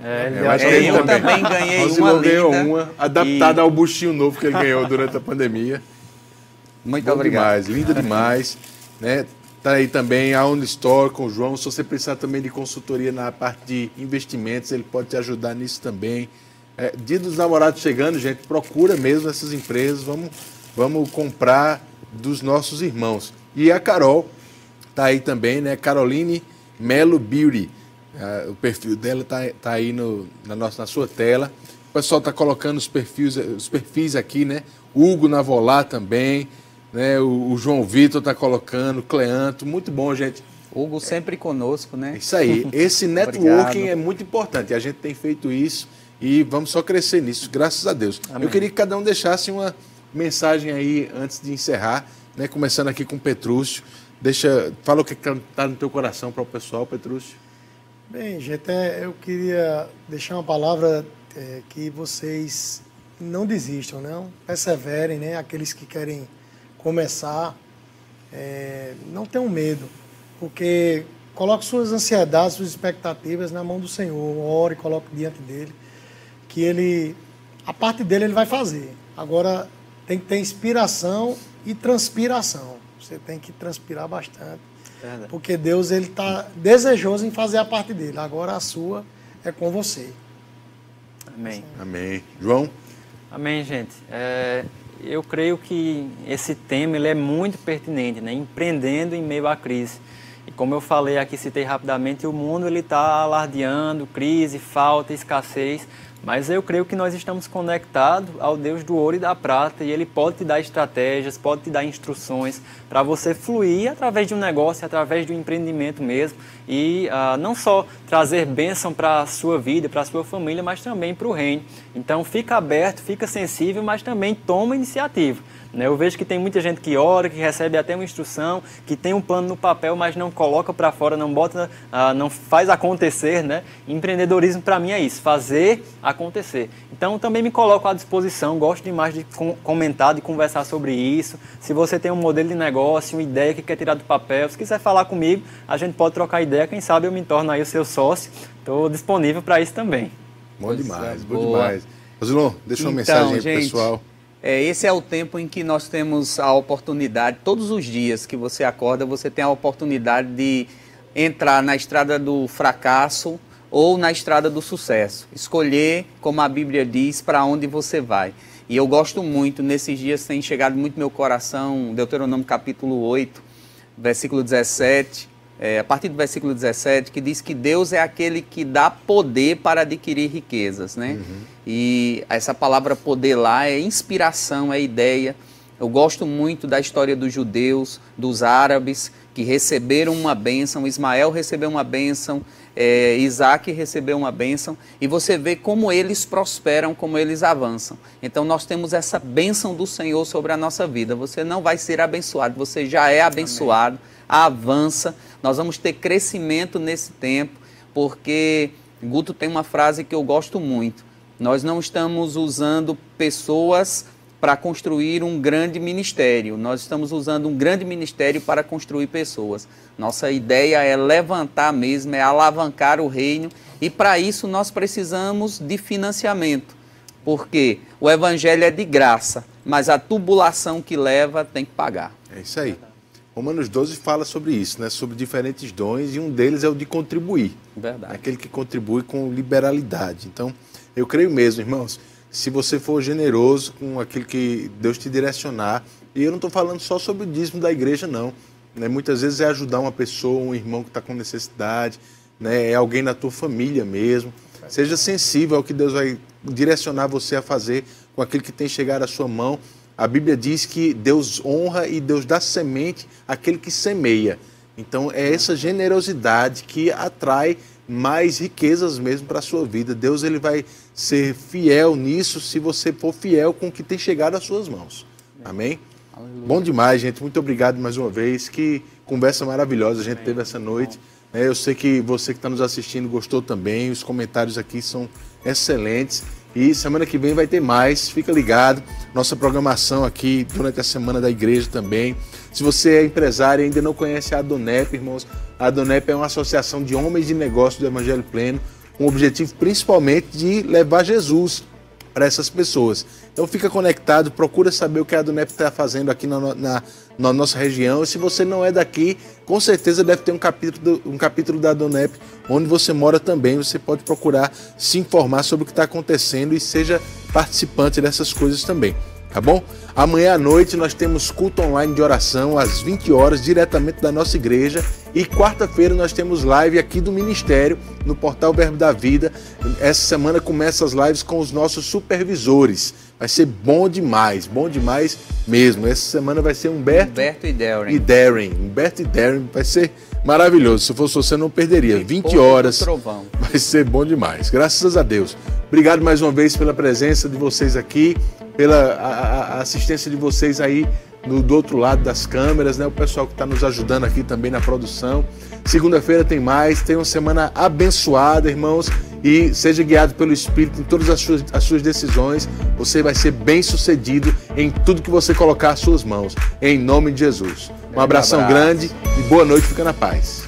É, eu acho que ele eu também, também ganhei uma linda. ganhou uma, adaptada e... ao buchinho novo que ele ganhou durante a pandemia. Muito Bom obrigado. Demais, linda demais. Né? Tá aí também a Unistore com o João. Se você precisar também de consultoria na parte de investimentos, ele pode te ajudar nisso também. É, dia dos namorados chegando, gente, procura mesmo essas empresas. Vamos, vamos comprar dos nossos irmãos. E a Carol tá aí também, né? Caroline Melo Beauty. É, o perfil dela tá, tá aí no, na, nossa, na sua tela. O pessoal tá colocando os perfis, os perfis aqui, né? Hugo Navolá também né? O, o João Vitor está colocando, Cleanto, muito bom, gente. Hugo sempre conosco, né? Isso aí. Esse networking é muito importante. A gente tem feito isso e vamos só crescer nisso, graças a Deus. Amém. Eu queria que cada um deixasse uma mensagem aí antes de encerrar, né? Começando aqui com o Petrúcio. Deixa, fala o que está no teu coração para o pessoal, Petrúcio. Bem, gente, é, eu queria deixar uma palavra é, que vocês não desistam, não perseverem, né? Aqueles que querem começar, é, não tenham medo, porque coloque suas ansiedades, suas expectativas na mão do Senhor, ore, coloque diante dele, que ele, a parte dele ele vai fazer. Agora tem que ter inspiração e transpiração. Você tem que transpirar bastante, Verdade. porque Deus ele está desejoso em fazer a parte dele. Agora a sua é com você. Amém. Amém. João? Amém, gente. É, eu creio que esse tema ele é muito pertinente, né? empreendendo em meio à crise. E como eu falei aqui, citei rapidamente, o mundo está alardeando crise, falta, escassez, mas eu creio que nós estamos conectados ao Deus do ouro e da prata e Ele pode te dar estratégias, pode te dar instruções para você fluir através de um negócio, através de um empreendimento mesmo e uh, não só trazer bênção para a sua vida, para a sua família, mas também para o reino. Então fica aberto, fica sensível, mas também toma iniciativa. Né? Eu vejo que tem muita gente que ora, que recebe até uma instrução, que tem um plano no papel, mas não coloca para fora, não bota, uh, não faz acontecer. Né? Empreendedorismo para mim é isso, fazer acontecer. Então também me coloco à disposição, gosto demais de comentar, de conversar sobre isso. Se você tem um modelo de negócio, uma ideia que quer tirar do papel, se quiser falar comigo, a gente pode trocar ideia, quem sabe eu me torno aí o seu sócio. Estou disponível para isso também. Bom demais, bom demais. Rosilon, deixa uma então, mensagem aí gente, pessoal. É, esse é o tempo em que nós temos a oportunidade, todos os dias que você acorda, você tem a oportunidade de entrar na estrada do fracasso ou na estrada do sucesso. Escolher, como a Bíblia diz, para onde você vai. E eu gosto muito, nesses dias tem chegado muito meu coração, Deuteronômio capítulo 8, versículo 17, é, a partir do versículo 17, que diz que Deus é aquele que dá poder para adquirir riquezas, né? Uhum. E essa palavra poder lá é inspiração, é ideia. Eu gosto muito da história dos judeus, dos árabes, que receberam uma bênção. Ismael recebeu uma bênção, é, Isaac recebeu uma bênção. E você vê como eles prosperam, como eles avançam. Então nós temos essa bênção do Senhor sobre a nossa vida. Você não vai ser abençoado, você já é abençoado. Amém. Avança nós vamos ter crescimento nesse tempo, porque Guto tem uma frase que eu gosto muito. Nós não estamos usando pessoas para construir um grande ministério. Nós estamos usando um grande ministério para construir pessoas. Nossa ideia é levantar mesmo, é alavancar o reino e para isso nós precisamos de financiamento. Porque o evangelho é de graça, mas a tubulação que leva tem que pagar. É isso aí. Romanos 12 fala sobre isso, né? sobre diferentes dons, e um deles é o de contribuir. Verdade. Aquele que contribui com liberalidade. Então, eu creio mesmo, irmãos, se você for generoso com aquilo que Deus te direcionar, e eu não estou falando só sobre o dízimo da igreja, não. Né? Muitas vezes é ajudar uma pessoa, um irmão que está com necessidade, né? é alguém na tua família mesmo. Seja sensível ao que Deus vai direcionar você a fazer com aquilo que tem chegado à sua mão a Bíblia diz que Deus honra e Deus dá semente àquele que semeia. Então é essa generosidade que atrai mais riquezas mesmo para a sua vida. Deus ele vai ser fiel nisso se você for fiel com o que tem chegado às suas mãos. Amém? Aleluia. Bom demais, gente. Muito obrigado mais uma vez. Que conversa maravilhosa a gente Amém. teve essa noite. É, eu sei que você que está nos assistindo gostou também. Os comentários aqui são excelentes. E semana que vem vai ter mais, fica ligado. Nossa programação aqui durante a semana da igreja também. Se você é empresário e ainda não conhece a Adonep, irmãos, a Adonep é uma associação de homens de negócio do Evangelho Pleno, com o objetivo principalmente de levar Jesus para essas pessoas. Então fica conectado, procura saber o que a Adonep está fazendo aqui na, na, na, nossa região. E se você não é daqui, com certeza deve ter um capítulo, um capítulo da Adonep onde você mora também. Você pode procurar se informar sobre o que está acontecendo e seja participante dessas coisas também tá bom? Amanhã à noite nós temos culto online de oração às 20 horas, diretamente da nossa igreja. E quarta-feira nós temos live aqui do Ministério, no portal Verbo da Vida. Essa semana começa as lives com os nossos supervisores. Vai ser bom demais, bom demais mesmo. Essa semana vai ser Humberto, Humberto e Darren. E Darren. Humberto e Darren vai ser maravilhoso. Se fosse você, não perderia. 20 horas. Vai ser bom demais. Graças a Deus. Obrigado mais uma vez pela presença de vocês aqui pela a, a assistência de vocês aí no, do outro lado das câmeras, né? O pessoal que está nos ajudando aqui também na produção. Segunda-feira tem mais, tem uma semana abençoada, irmãos, e seja guiado pelo Espírito em todas as suas, as suas decisões. Você vai ser bem sucedido em tudo que você colocar às suas mãos, em nome de Jesus. Um abração grande e boa noite, fica na paz.